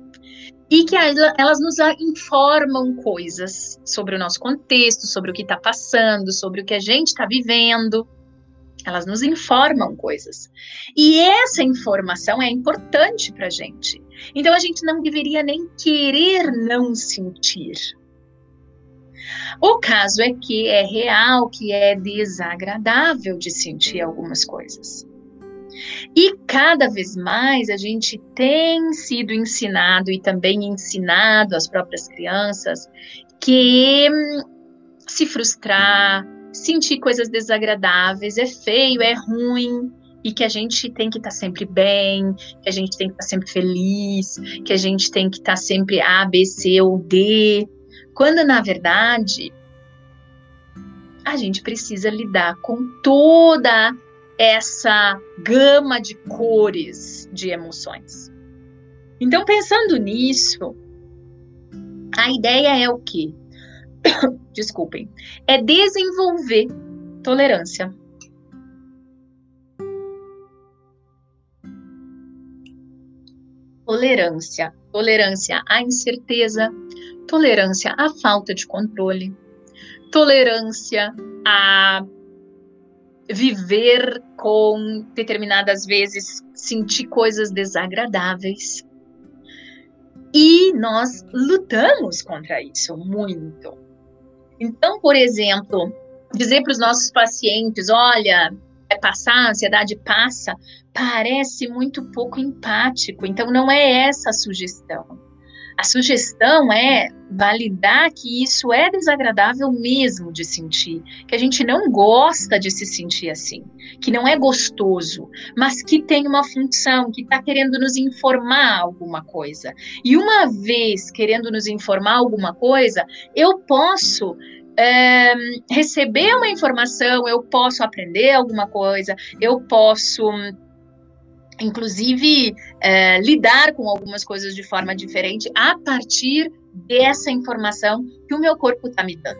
E que elas nos informam coisas sobre o nosso contexto, sobre o que está passando, sobre o que a gente está vivendo. Elas nos informam coisas. E essa informação é importante para a gente. Então a gente não deveria nem querer não sentir. O caso é que é real, que é desagradável de sentir algumas coisas. E cada vez mais a gente tem sido ensinado e também ensinado às próprias crianças que hum, se frustrar, sentir coisas desagradáveis é feio, é ruim, e que a gente tem que estar tá sempre bem, que a gente tem que estar tá sempre feliz, que a gente tem que estar tá sempre A, B, C ou D. Quando na verdade a gente precisa lidar com toda essa gama de cores de emoções. Então, pensando nisso, a ideia é o quê? Desculpem, é desenvolver tolerância. tolerância. Tolerância à incerteza, tolerância à falta de controle, tolerância a viver com determinadas vezes sentir coisas desagradáveis. E nós lutamos contra isso muito. Então, por exemplo, dizer para os nossos pacientes: olha, é passar, a ansiedade passa, parece muito pouco empático. Então, não é essa a sugestão. A sugestão é validar que isso é desagradável mesmo de sentir, que a gente não gosta de se sentir assim, que não é gostoso, mas que tem uma função, que está querendo nos informar alguma coisa. E uma vez querendo nos informar alguma coisa, eu posso é, receber uma informação, eu posso aprender alguma coisa, eu posso, inclusive, é, lidar com algumas coisas de forma diferente a partir dessa informação que o meu corpo está me dando.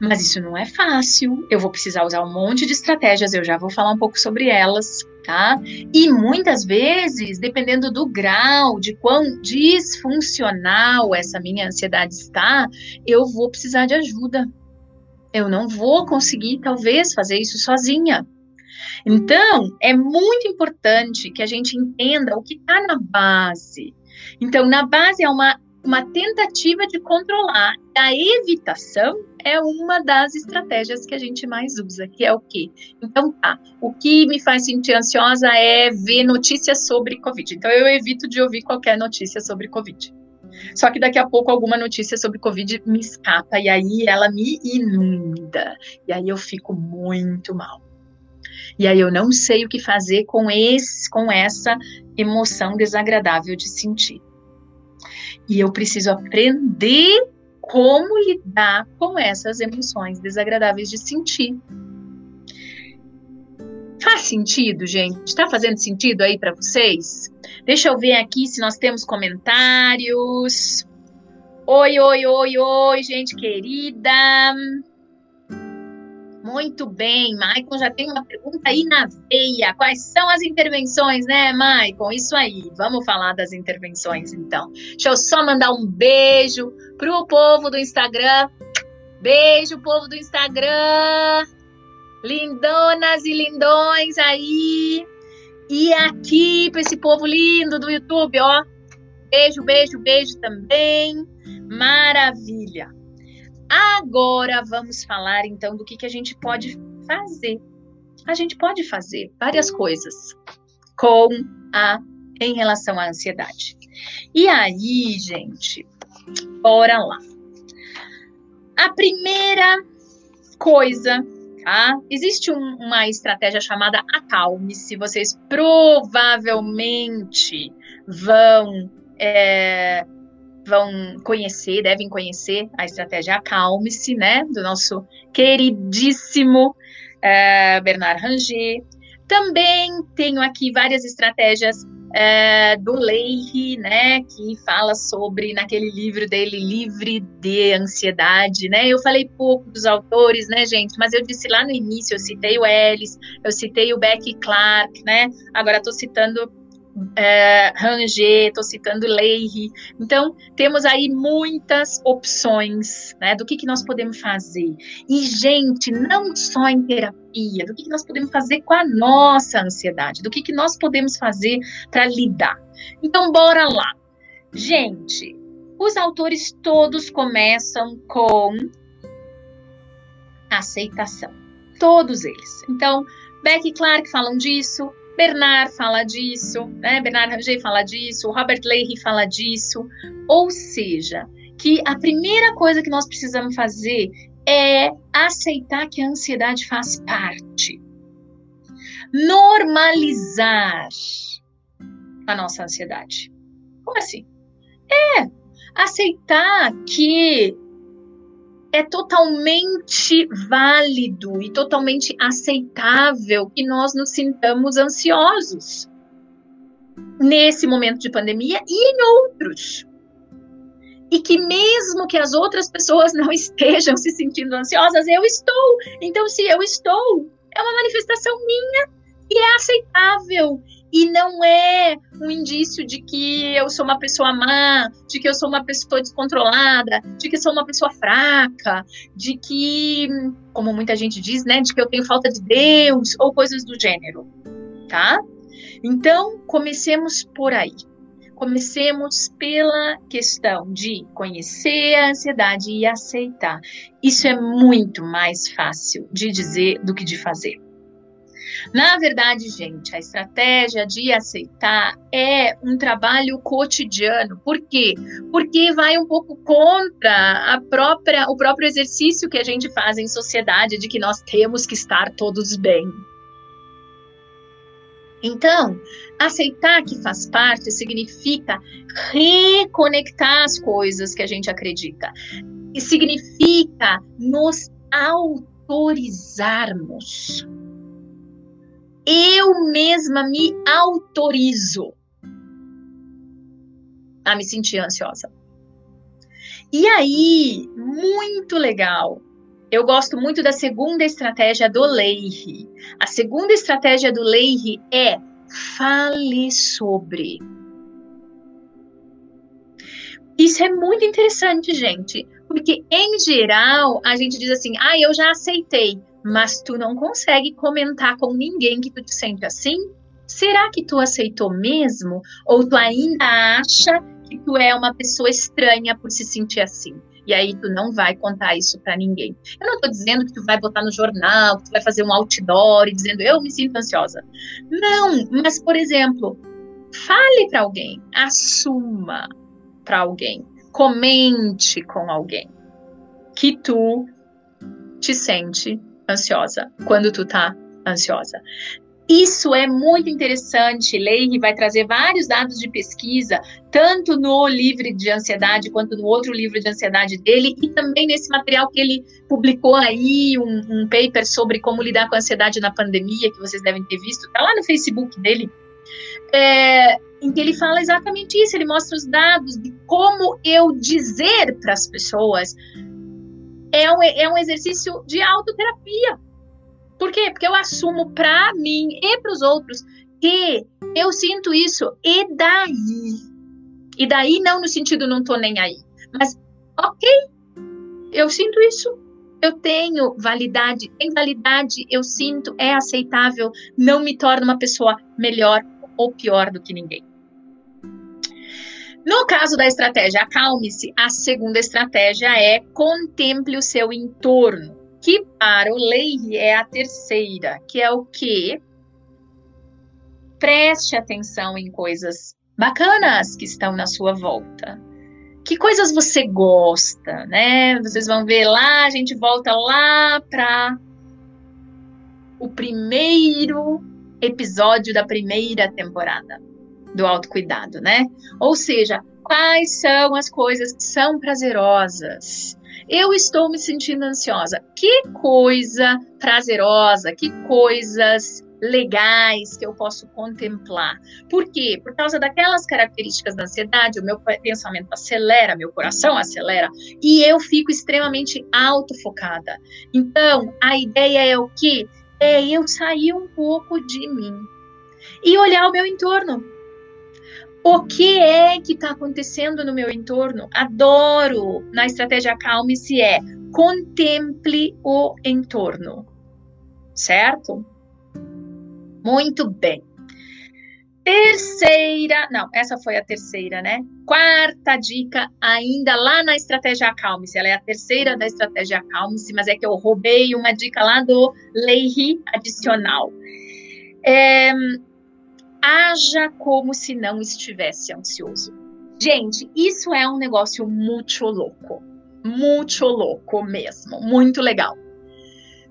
Mas isso não é fácil, eu vou precisar usar um monte de estratégias, eu já vou falar um pouco sobre elas tá? E muitas vezes, dependendo do grau, de quão disfuncional essa minha ansiedade está, eu vou precisar de ajuda. Eu não vou conseguir, talvez, fazer isso sozinha. Então, é muito importante que a gente entenda o que está na base. Então, na base é uma uma tentativa de controlar. A evitação é uma das estratégias que a gente mais usa, que é o quê? Então, tá, o que me faz sentir ansiosa é ver notícias sobre Covid. Então, eu evito de ouvir qualquer notícia sobre Covid. Só que daqui a pouco alguma notícia sobre Covid me escapa e aí ela me inunda. E aí eu fico muito mal. E aí eu não sei o que fazer com esse, com essa emoção desagradável de sentir. E eu preciso aprender como lidar com essas emoções desagradáveis de sentir. Faz sentido, gente? Está fazendo sentido aí para vocês? Deixa eu ver aqui se nós temos comentários. Oi, oi, oi, oi, gente querida. Muito bem, Maicon já tem uma pergunta aí na veia. Quais são as intervenções, né, Maicon? Isso aí, vamos falar das intervenções então. Deixa eu só mandar um beijo pro povo do Instagram. Beijo, povo do Instagram. Lindonas e lindões aí. E aqui para esse povo lindo do YouTube, ó. Beijo, beijo, beijo também. Maravilha. Agora vamos falar então do que, que a gente pode fazer. A gente pode fazer várias coisas com a em relação à ansiedade. E aí, gente, bora lá. A primeira coisa, tá? Existe um, uma estratégia chamada acalme-se. Vocês provavelmente vão é, vão conhecer, devem conhecer a estratégia Acalme-se, né, do nosso queridíssimo uh, Bernard Ranger. Também tenho aqui várias estratégias uh, do Leire, né, que fala sobre, naquele livro dele, Livre de Ansiedade, né, eu falei pouco dos autores, né, gente, mas eu disse lá no início, eu citei o Ellis, eu citei o Beck Clark, né, agora estou citando é, Ranger, estou citando Leire. Então, temos aí muitas opções né, do que, que nós podemos fazer. E, gente, não só em terapia, do que, que nós podemos fazer com a nossa ansiedade, do que, que nós podemos fazer para lidar. Então, bora lá. Gente, os autores todos começam com aceitação. Todos eles. Então, Beck e Clark falam disso, Bernard fala disso, né? Bernard Ranger fala disso, Robert Leahy fala disso. Ou seja, que a primeira coisa que nós precisamos fazer é aceitar que a ansiedade faz parte. Normalizar a nossa ansiedade. Como assim? É aceitar que é totalmente válido e totalmente aceitável que nós nos sintamos ansiosos nesse momento de pandemia e em outros. E que mesmo que as outras pessoas não estejam se sentindo ansiosas, eu estou. Então, se eu estou, é uma manifestação minha e é aceitável. E não é um indício de que eu sou uma pessoa má, de que eu sou uma pessoa descontrolada, de que eu sou uma pessoa fraca, de que, como muita gente diz, né, de que eu tenho falta de Deus ou coisas do gênero, tá? Então, comecemos por aí. Comecemos pela questão de conhecer a ansiedade e aceitar. Isso é muito mais fácil de dizer do que de fazer. Na verdade, gente, a estratégia de aceitar é um trabalho cotidiano. Por quê? Porque vai um pouco contra a própria, o próprio exercício que a gente faz em sociedade de que nós temos que estar todos bem. Então, aceitar que faz parte significa reconectar as coisas que a gente acredita. E significa nos autorizarmos eu mesma me autorizo a me sentir ansiosa. E aí, muito legal. Eu gosto muito da segunda estratégia do Leire. A segunda estratégia do Leire é fale sobre. Isso é muito interessante, gente, porque em geral a gente diz assim: "Ah, eu já aceitei" mas tu não consegue comentar com ninguém que tu te sente assim? Será que tu aceitou mesmo? Ou tu ainda acha que tu é uma pessoa estranha por se sentir assim? E aí tu não vai contar isso para ninguém. Eu não estou dizendo que tu vai botar no jornal, que tu vai fazer um outdoor dizendo eu me sinto ansiosa. Não, mas por exemplo, fale para alguém, assuma para alguém, comente com alguém que tu te sente ansiosa, quando tu tá ansiosa. Isso é muito interessante. Leire vai trazer vários dados de pesquisa, tanto no livro de ansiedade quanto no outro livro de ansiedade dele, e também nesse material que ele publicou aí, um, um paper sobre como lidar com a ansiedade na pandemia, que vocês devem ter visto, tá lá no Facebook dele. É, em que ele fala exatamente isso, ele mostra os dados de como eu dizer para as pessoas um, é um exercício de autoterapia. Por quê? Porque eu assumo para mim e para os outros que eu sinto isso e daí. E daí não no sentido não tô nem aí, mas ok, eu sinto isso. Eu tenho validade, tem validade, eu sinto, é aceitável, não me torna uma pessoa melhor ou pior do que ninguém. No caso da estratégia acalme-se, a segunda estratégia é contemple o seu entorno, que para o Leire é a terceira, que é o que? Preste atenção em coisas bacanas que estão na sua volta. Que coisas você gosta, né? Vocês vão ver lá, a gente volta lá para o primeiro episódio da primeira temporada do autocuidado, né? Ou seja, quais são as coisas que são prazerosas? Eu estou me sentindo ansiosa. Que coisa prazerosa, que coisas legais que eu posso contemplar. Por quê? Por causa daquelas características da ansiedade, o meu pensamento acelera, meu coração acelera e eu fico extremamente autofocada. Então, a ideia é o quê? É eu sair um pouco de mim e olhar o meu entorno. O que é que está acontecendo no meu entorno? Adoro na estratégia Calme-se é contemple o entorno, certo? Muito bem. Terceira, não, essa foi a terceira, né? Quarta dica, ainda lá na estratégia Acalme-se. Ela é a terceira da estratégia Acalme-se, mas é que eu roubei uma dica lá do Leiri adicional. É, haja como se não estivesse ansioso. Gente, isso é um negócio muito louco. Muito louco mesmo. Muito legal.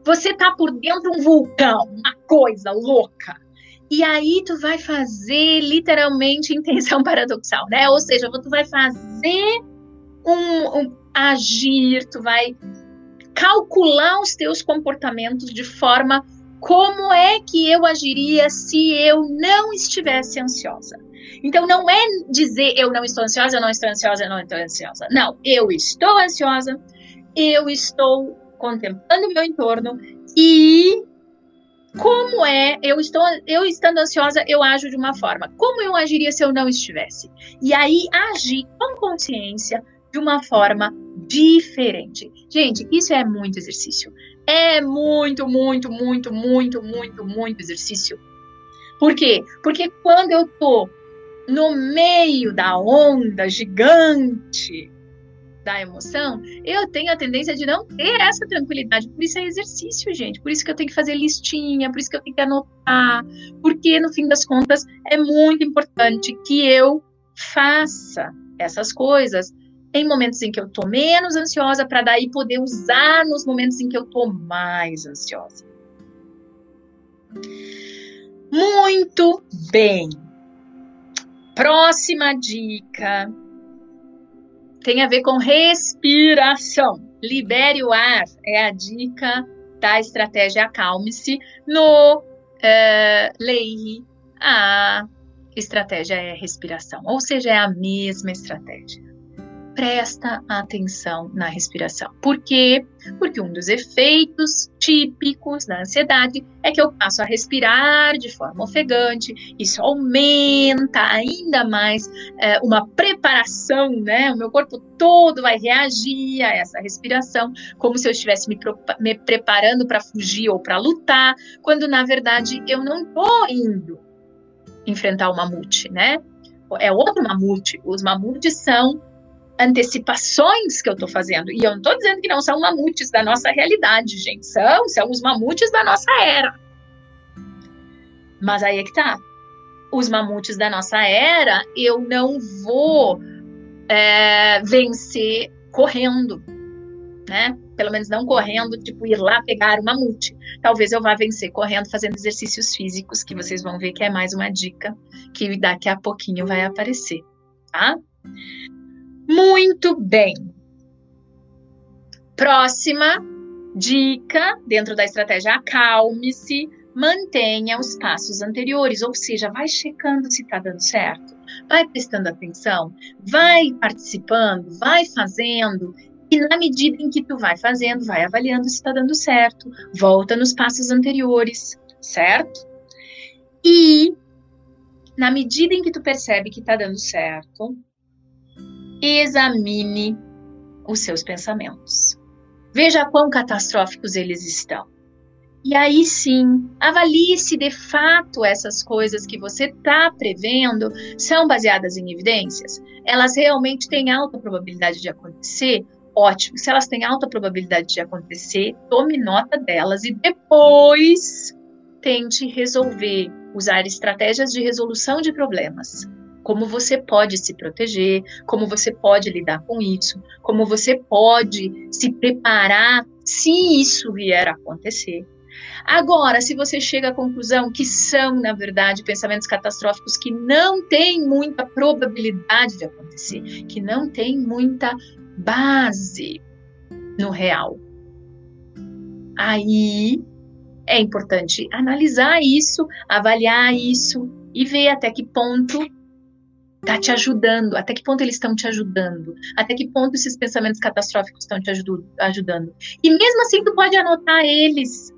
Você tá por dentro de um vulcão, uma coisa louca. E aí tu vai fazer literalmente intenção paradoxal, né? Ou seja, tu vai fazer um, um agir, tu vai calcular os teus comportamentos de forma como é que eu agiria se eu não estivesse ansiosa? Então, não é dizer eu não estou ansiosa, eu não estou ansiosa, eu não estou ansiosa. Não, eu estou ansiosa, eu estou contemplando o meu entorno e como é, eu estou, eu estando ansiosa, eu ajo de uma forma. Como eu agiria se eu não estivesse? E aí agir com consciência de uma forma diferente. Gente, isso é muito exercício. É muito, muito, muito, muito, muito, muito exercício. Por quê? Porque quando eu tô no meio da onda gigante da emoção, eu tenho a tendência de não ter essa tranquilidade. Por isso é exercício, gente. Por isso que eu tenho que fazer listinha, por isso que eu tenho que anotar. Porque, no fim das contas, é muito importante que eu faça essas coisas em momentos em que eu tô menos ansiosa, para daí poder usar nos momentos em que eu tô mais ansiosa. Muito bem. Próxima dica tem a ver com respiração. Libere o ar é a dica da estratégia Acalme-se no Lei. A estratégia é respiração, ou seja, é a mesma estratégia presta atenção na respiração. Por quê? Porque um dos efeitos típicos da ansiedade é que eu passo a respirar de forma ofegante, isso aumenta ainda mais é, uma preparação, né? O meu corpo todo vai reagir a essa respiração, como se eu estivesse me, me preparando para fugir ou para lutar, quando na verdade eu não estou indo enfrentar o mamute, né? É outro mamute. Os mamutes são antecipações que eu estou fazendo. E eu não estou dizendo que não são mamutes da nossa realidade, gente. São, são os mamutes da nossa era. Mas aí é que tá. Os mamutes da nossa era, eu não vou é, vencer correndo, né? Pelo menos não correndo, tipo, ir lá pegar o mamute. Talvez eu vá vencer correndo, fazendo exercícios físicos, que vocês vão ver que é mais uma dica que daqui a pouquinho vai aparecer, tá? Muito bem. Próxima dica dentro da estratégia acalme-se, mantenha os passos anteriores, ou seja, vai checando se está dando certo, vai prestando atenção, vai participando, vai fazendo e na medida em que tu vai fazendo, vai avaliando se está dando certo, volta nos passos anteriores, certo? E na medida em que tu percebe que está dando certo, examine os seus pensamentos. Veja quão catastróficos eles estão. E aí sim, avalie se de fato essas coisas que você está prevendo são baseadas em evidências. Elas realmente têm alta probabilidade de acontecer? Ótimo. Se elas têm alta probabilidade de acontecer, tome nota delas e depois tente resolver, usar estratégias de resolução de problemas como você pode se proteger, como você pode lidar com isso, como você pode se preparar se isso vier a acontecer. Agora, se você chega à conclusão que são, na verdade, pensamentos catastróficos que não têm muita probabilidade de acontecer, que não têm muita base no real, aí é importante analisar isso, avaliar isso e ver até que ponto está te ajudando, até que ponto eles estão te ajudando, até que ponto esses pensamentos catastróficos estão te ajudando. E mesmo assim, tu pode anotar eles.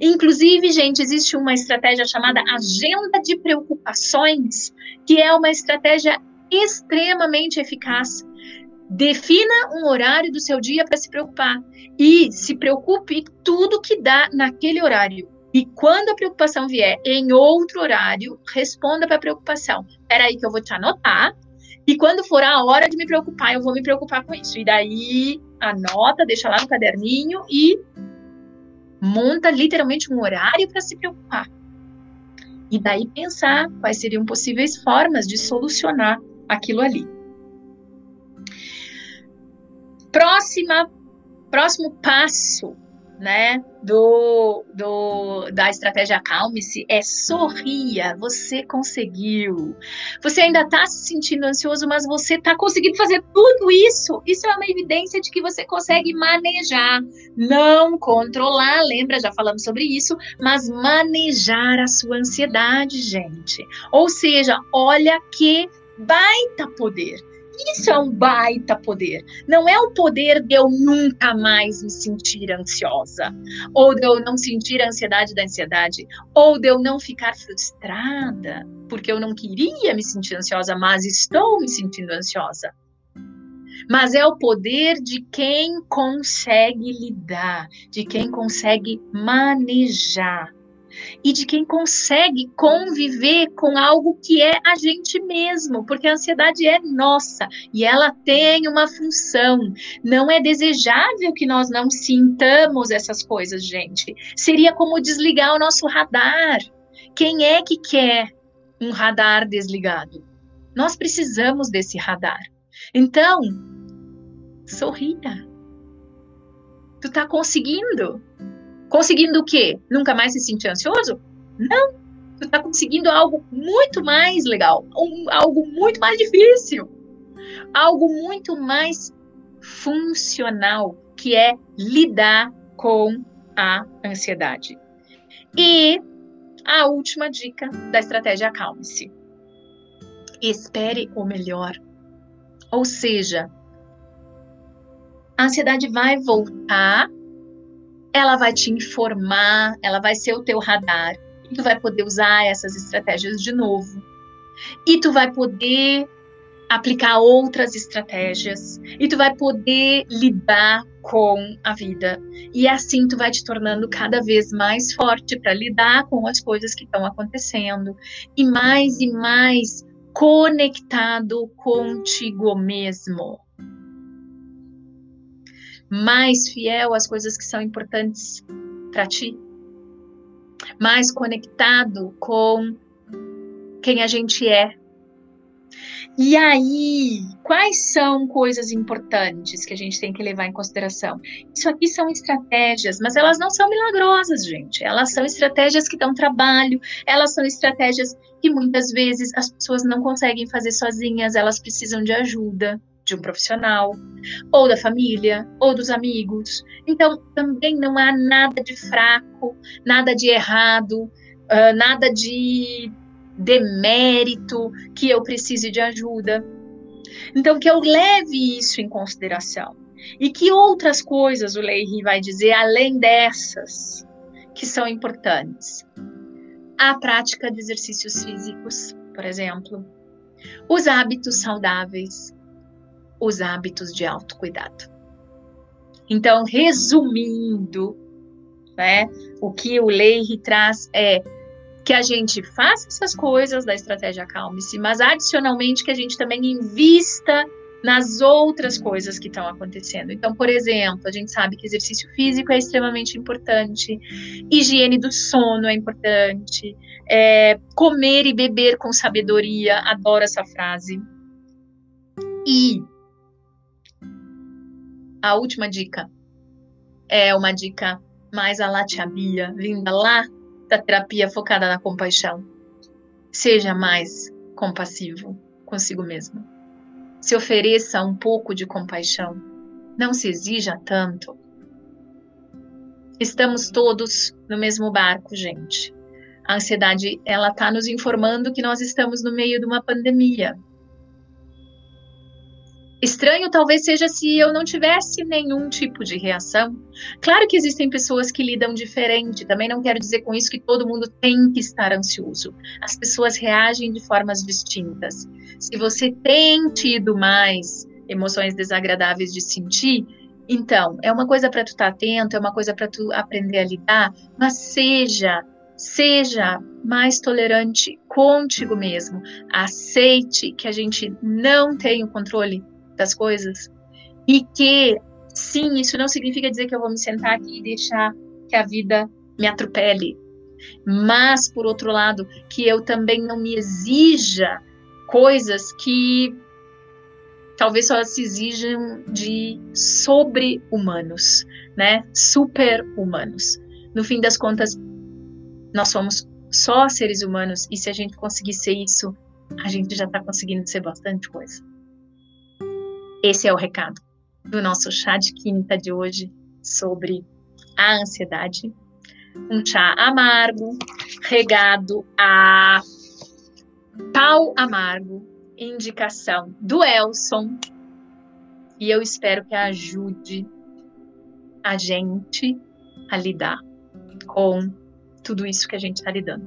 Inclusive, gente, existe uma estratégia chamada agenda de preocupações, que é uma estratégia extremamente eficaz. Defina um horário do seu dia para se preocupar e se preocupe tudo que dá naquele horário. E quando a preocupação vier em outro horário, responda para a preocupação. Espera aí que eu vou te anotar. E quando for a hora de me preocupar, eu vou me preocupar com isso. E daí anota, deixa lá no caderninho e monta literalmente um horário para se preocupar. E daí pensar quais seriam possíveis formas de solucionar aquilo ali. Próxima, próximo passo né, do, do, da estratégia Calme-se é sorria, você conseguiu. Você ainda está se sentindo ansioso, mas você está conseguindo fazer tudo isso. Isso é uma evidência de que você consegue manejar, não controlar, lembra, já falamos sobre isso, mas manejar a sua ansiedade, gente. Ou seja, olha que baita poder Isso é um baita poder. Não é o poder de eu nunca mais me sentir ansiosa, ou de eu não sentir a ansiedade da ansiedade, ou de eu não ficar frustrada, porque eu não queria me sentir ansiosa, mas estou me sentindo ansiosa. Mas é o poder de quem consegue lidar, de quem consegue manejar e de quem consegue conviver com algo que é a gente mesmo, porque a ansiedade é nossa e ela tem uma função. Não é desejável que nós não sintamos essas coisas, gente. Seria como desligar o nosso radar. Quem é que quer um radar desligado? Nós precisamos desse radar. Então, sorria. Tu tá conseguindo. Conseguindo o quê? Nunca mais se sentir ansioso? Não. Tu está conseguindo algo muito mais legal, um, algo muito mais difícil, algo muito mais funcional, que é lidar com a ansiedade. E a última dica da estratégia acalme-se. Espere o melhor. Ou seja, a ansiedade vai voltar ela vai te informar, ela vai ser o teu radar, e tu vai poder usar essas estratégias de novo. E tu vai poder aplicar outras estratégias e tu vai poder lidar com a vida. E assim tu vai te tornando cada vez mais forte para lidar com as coisas que estão acontecendo e mais e mais conectado contigo mesmo mais fiel às coisas que são importantes para ti, mais conectado com quem a gente é. E aí, quais são coisas importantes que a gente tem que levar em consideração? Isso aqui são estratégias, mas elas não são milagrosas, gente. Elas são estratégias que dão trabalho, elas são estratégias que muitas vezes as pessoas não conseguem fazer sozinhas, elas precisam de ajuda de um profissional, ou da família, ou dos amigos. Então, também não há nada de fraco, nada de errado, uh, nada de demérito que eu precise de ajuda. Então, que eu leve isso em consideração. E que outras coisas o Leiri vai dizer além dessas que são importantes? A prática de exercícios físicos, por exemplo, os hábitos saudáveis, os hábitos de autocuidado. Então, resumindo, né, o que o Leire traz é que a gente faça essas coisas da estratégia Calme-se, mas adicionalmente que a gente também invista nas outras coisas que estão acontecendo. Então, por exemplo, a gente sabe que exercício físico é extremamente importante, higiene do sono é importante, é, comer e beber com sabedoria, adoro essa frase. E a última dica é uma dica mais a latia-bia, vinda lá da terapia focada na compaixão. Seja mais compassivo consigo mesmo. Se ofereça um pouco de compaixão. Não se exija tanto. Estamos todos no mesmo barco, gente. A ansiedade, ela está nos informando que nós estamos no meio de uma pandemia. Estranho talvez seja se eu não tivesse nenhum tipo de reação. Claro que existem pessoas que lidam diferente, também não quero dizer com isso que todo mundo tem que estar ansioso. As pessoas reagem de formas distintas. Se você tem tido mais emoções desagradáveis de sentir, então, é uma coisa para tu estar tá atento, é uma coisa para tu aprender a lidar, mas seja Seja mais tolerante contigo mesmo. Aceite que a gente não tem o controle das coisas. E que, sim, isso não significa dizer que eu vou me sentar aqui e deixar que a vida me atropele. Mas, por outro lado, que eu também não me exija coisas que talvez só se exijam de sobre-humanos, né? Super-humanos. No fim das contas, nós somos só seres humanos e se a gente conseguir ser isso, a gente já está conseguindo ser bastante coisa. Esse é o recado do nosso chá de quinta de hoje sobre a ansiedade. Um chá amargo, regado a pau amargo, indicação do Elson e eu espero que ajude a gente a lidar com tudo isso que a gente está lidando.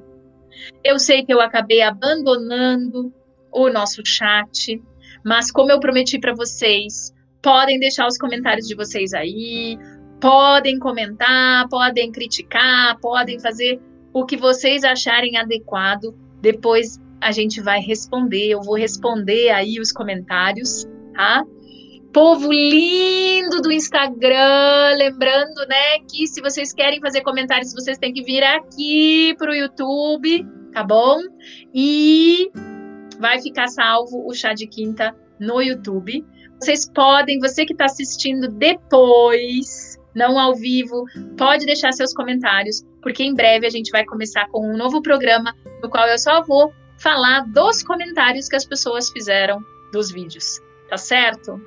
Eu sei que eu acabei abandonando o nosso chat, mas como eu prometi para vocês, podem deixar os comentários de vocês aí, podem comentar, podem criticar, podem fazer o que vocês acharem adequado. Depois a gente vai responder, eu vou responder aí os comentários, tá? Povo lindo do Instagram, lembrando, né, que se vocês querem fazer comentários, vocês têm que vir aqui pro YouTube, tá bom? E vai ficar salvo o chá de quinta no YouTube. Vocês podem, você que está assistindo depois, não ao vivo, pode deixar seus comentários, porque em breve a gente vai começar com um novo programa, no qual eu só vou falar dos comentários que as pessoas fizeram dos vídeos, tá certo?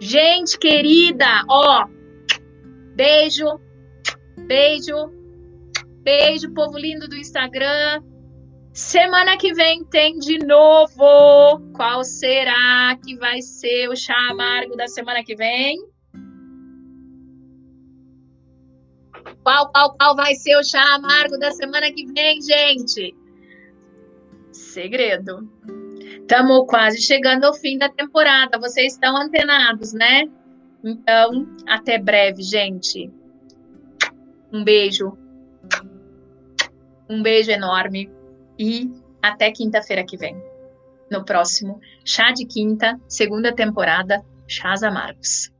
Gente querida, ó, beijo, beijo, beijo, povo lindo do Instagram. Semana que vem tem de novo. Qual será que vai ser o chá amargo da semana que vem? Qual, qual, qual vai ser o chá amargo da semana que vem, gente? Segredo. Estamos quase chegando ao fim da temporada. Vocês estão antenados, né? Então, até breve, gente. Um beijo. Um beijo enorme. E até quinta-feira que vem. No próximo Chá de Quinta, segunda temporada, Chás Amargos.